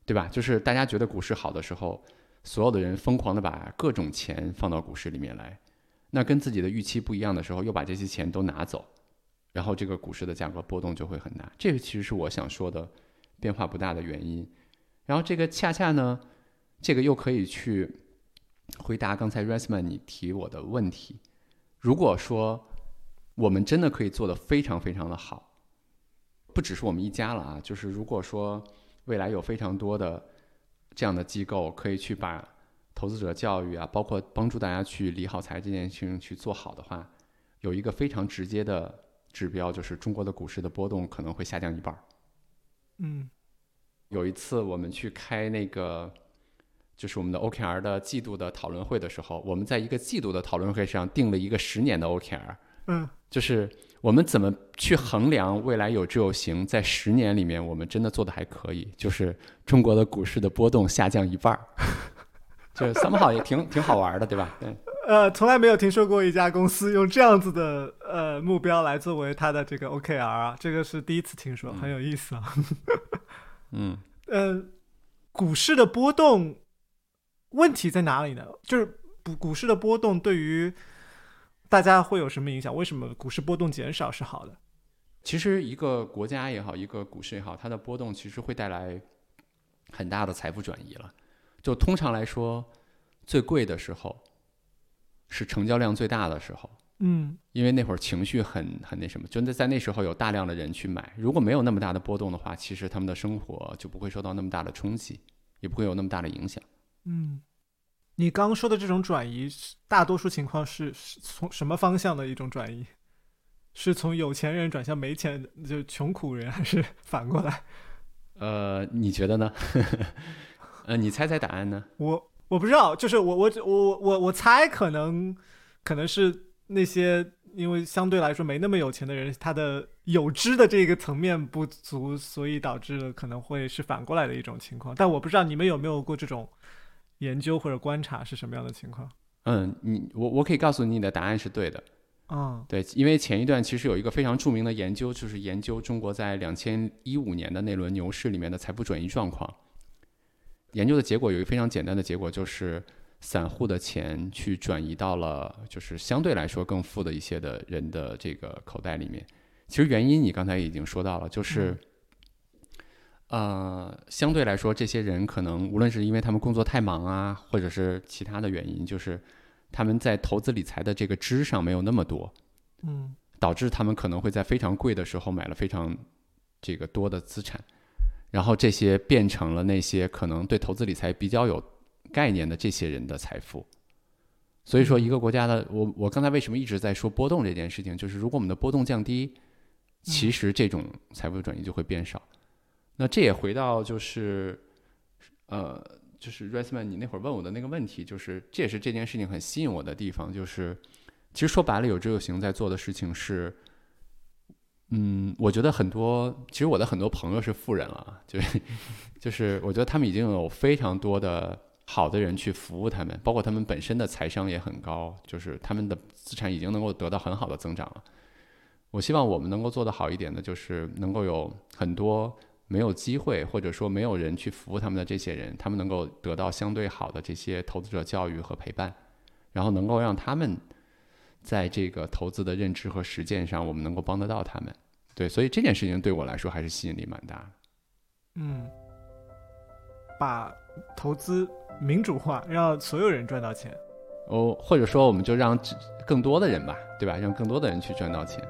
对吧？就是大家觉得股市好的时候，所有的人疯狂的把各种钱放到股市里面来，那跟自己的预期不一样的时候，又把这些钱都拿走，然后这个股市的价格波动就会很大。这个其实是我想说的变化不大的原因。然后这个恰恰呢，这个又可以去回答刚才 Resman 你提我的问题。如果说我们真的可以做得非常非常的好，不只是我们一家了啊，就是如果说未来有非常多的这样的机构可以去把投资者教育啊，包括帮助大家去理好财这件事情去做好的话，有一个非常直接的指标，就是中国的股市的波动可能会下降一半儿。嗯。有一次我们去开那个，就是我们的 OKR 的季度的讨论会的时候，我们在一个季度的讨论会上定了一个十年的 OKR，嗯。就是我们怎么去衡量未来有志有行，在十年里面我们真的做的还可以，就是中国的股市的波动下降一半儿，就是 somehow 也挺挺好玩的，对吧？对，呃，从来没有听说过一家公司用这样子的呃目标来作为它的这个 OKR 啊，这个是第一次听说，嗯很有意思啊。嗯。呃，股市的波动问题在哪里呢？就是股股市的波动对于大家会有什么影响？为什么股市波动减少是好的？其实一个国家也好，一个股市也好，它的波动其实会带来很大的财富转移了。就通常来说，最贵的时候是成交量最大的时候，嗯因为那会儿情绪很很那什么，就在在那时候有大量的人去买。如果没有那么大的波动的话，其实他们的生活就不会受到那么大的冲击，也不会有那么大的影响。嗯，你刚刚说的这种转移，大多数情况是是从什么方向的一种转移？是从有钱人转向没钱的，就穷苦人，还是反过来？呃，你觉得呢？呃，你猜猜答案呢？我我不知道，就是我我我我我猜可能可能是那些因为相对来说没那么有钱的人，他的有知的这个层面不足，所以导致了可能会是反过来的一种情况。但我不知道你们有没有过这种研究或者观察是什么样的情况？嗯，你我我可以告诉你，你的答案是对的。嗯对，因为前一段其实有一个非常著名的研究，就是研究中国在两千一五年的那轮牛市里面的财富转移状况。研究的结果有一个非常简单的结果，就是散户的钱去转移到了就是相对来说更富的一些的人的这个口袋里面。其实原因你刚才已经说到了，就是，呃，相对来说，这些人可能无论是因为他们工作太忙啊，或者是其他的原因，就是他们在投资理财的这个知上没有那么多，嗯导致他们可能会在非常贵的时候买了非常这个多的资产，然后这些变成了那些可能对投资理财比较有概念的这些人的财富。所以说，一个国家的我我刚才为什么一直在说波动这件事情，就是如果我们的波动降低，其实这种财富转移就会变少。那这也回到就是呃，就是 r e m a n 你那会儿问我的那个问题，就是这也是这件事情很吸引我的地方，就是其实说白了，有知有行在做的事情是，嗯，我觉得很多，其实我的很多朋友是富人了，就是就是我觉得他们已经有非常多的好的人去服务他们，包括他们本身的财商也很高，就是他们的资产已经能够得到很好的增长了。我希望我们能够做得好一点的，就是能够有很多没有机会或者说没有人去服务他们的这些人，他们能够得到相对好的这些投资者教育和陪伴，然后能够让他们在这个投资的认知和实践上，我们能够帮得到他们。对，所以这件事情对我来说还是吸引力蛮大的。嗯，把投资民主化，让所有人赚到钱。哦，或者说我们就让更多的人吧，对吧？让更多的人去赚到钱。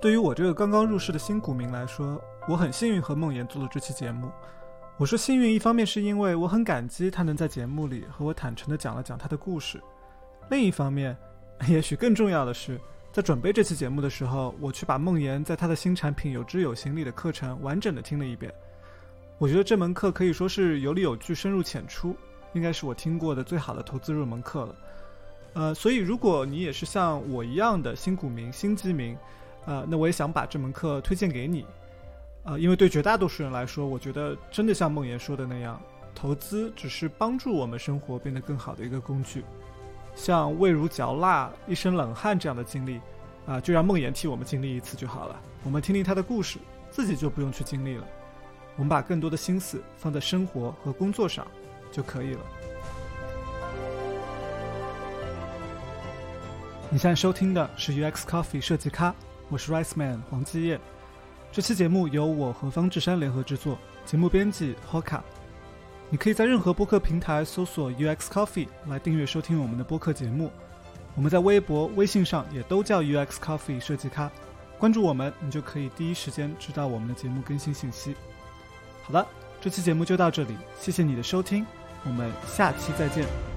对于我这个刚刚入市的新股民来说，我很幸运和梦妍做了这期节目。我说幸运，一方面是因为我很感激他能在节目里和我坦诚地讲了讲他的故事；另一方面，也许更重要的是，在准备这期节目的时候，我去把梦妍在他的新产品《有知有行》里的课程完整的听了一遍。我觉得这门课可以说是有理有据、深入浅出，应该是我听过的最好的投资入门课了。呃，所以如果你也是像我一样的新股民、新基民，呃，那我也想把这门课推荐给你，呃，因为对绝大多数人来说，我觉得真的像梦妍说的那样，投资只是帮助我们生活变得更好的一个工具。像味如嚼蜡、一身冷汗这样的经历，啊、就让梦妍替我们经历一次就好了。我们听听她的故事，自己就不用去经历了。我们把更多的心思放在生活和工作上就可以了。你现在收听的是 UX Coffee 设计咖，我是 Rice Man 黄继业。这期节目由我和方志山联合制作，节目编辑 Hoka。你可以在任何播客平台搜索 UX Coffee 来订阅收听我们的播客节目。我们在微博、微信上也都叫 UX Coffee 设计咖，关注我们，你就可以第一时间知道我们的节目更新信息。好了，这期节目就到这里，谢谢你的收听，我们下期再见。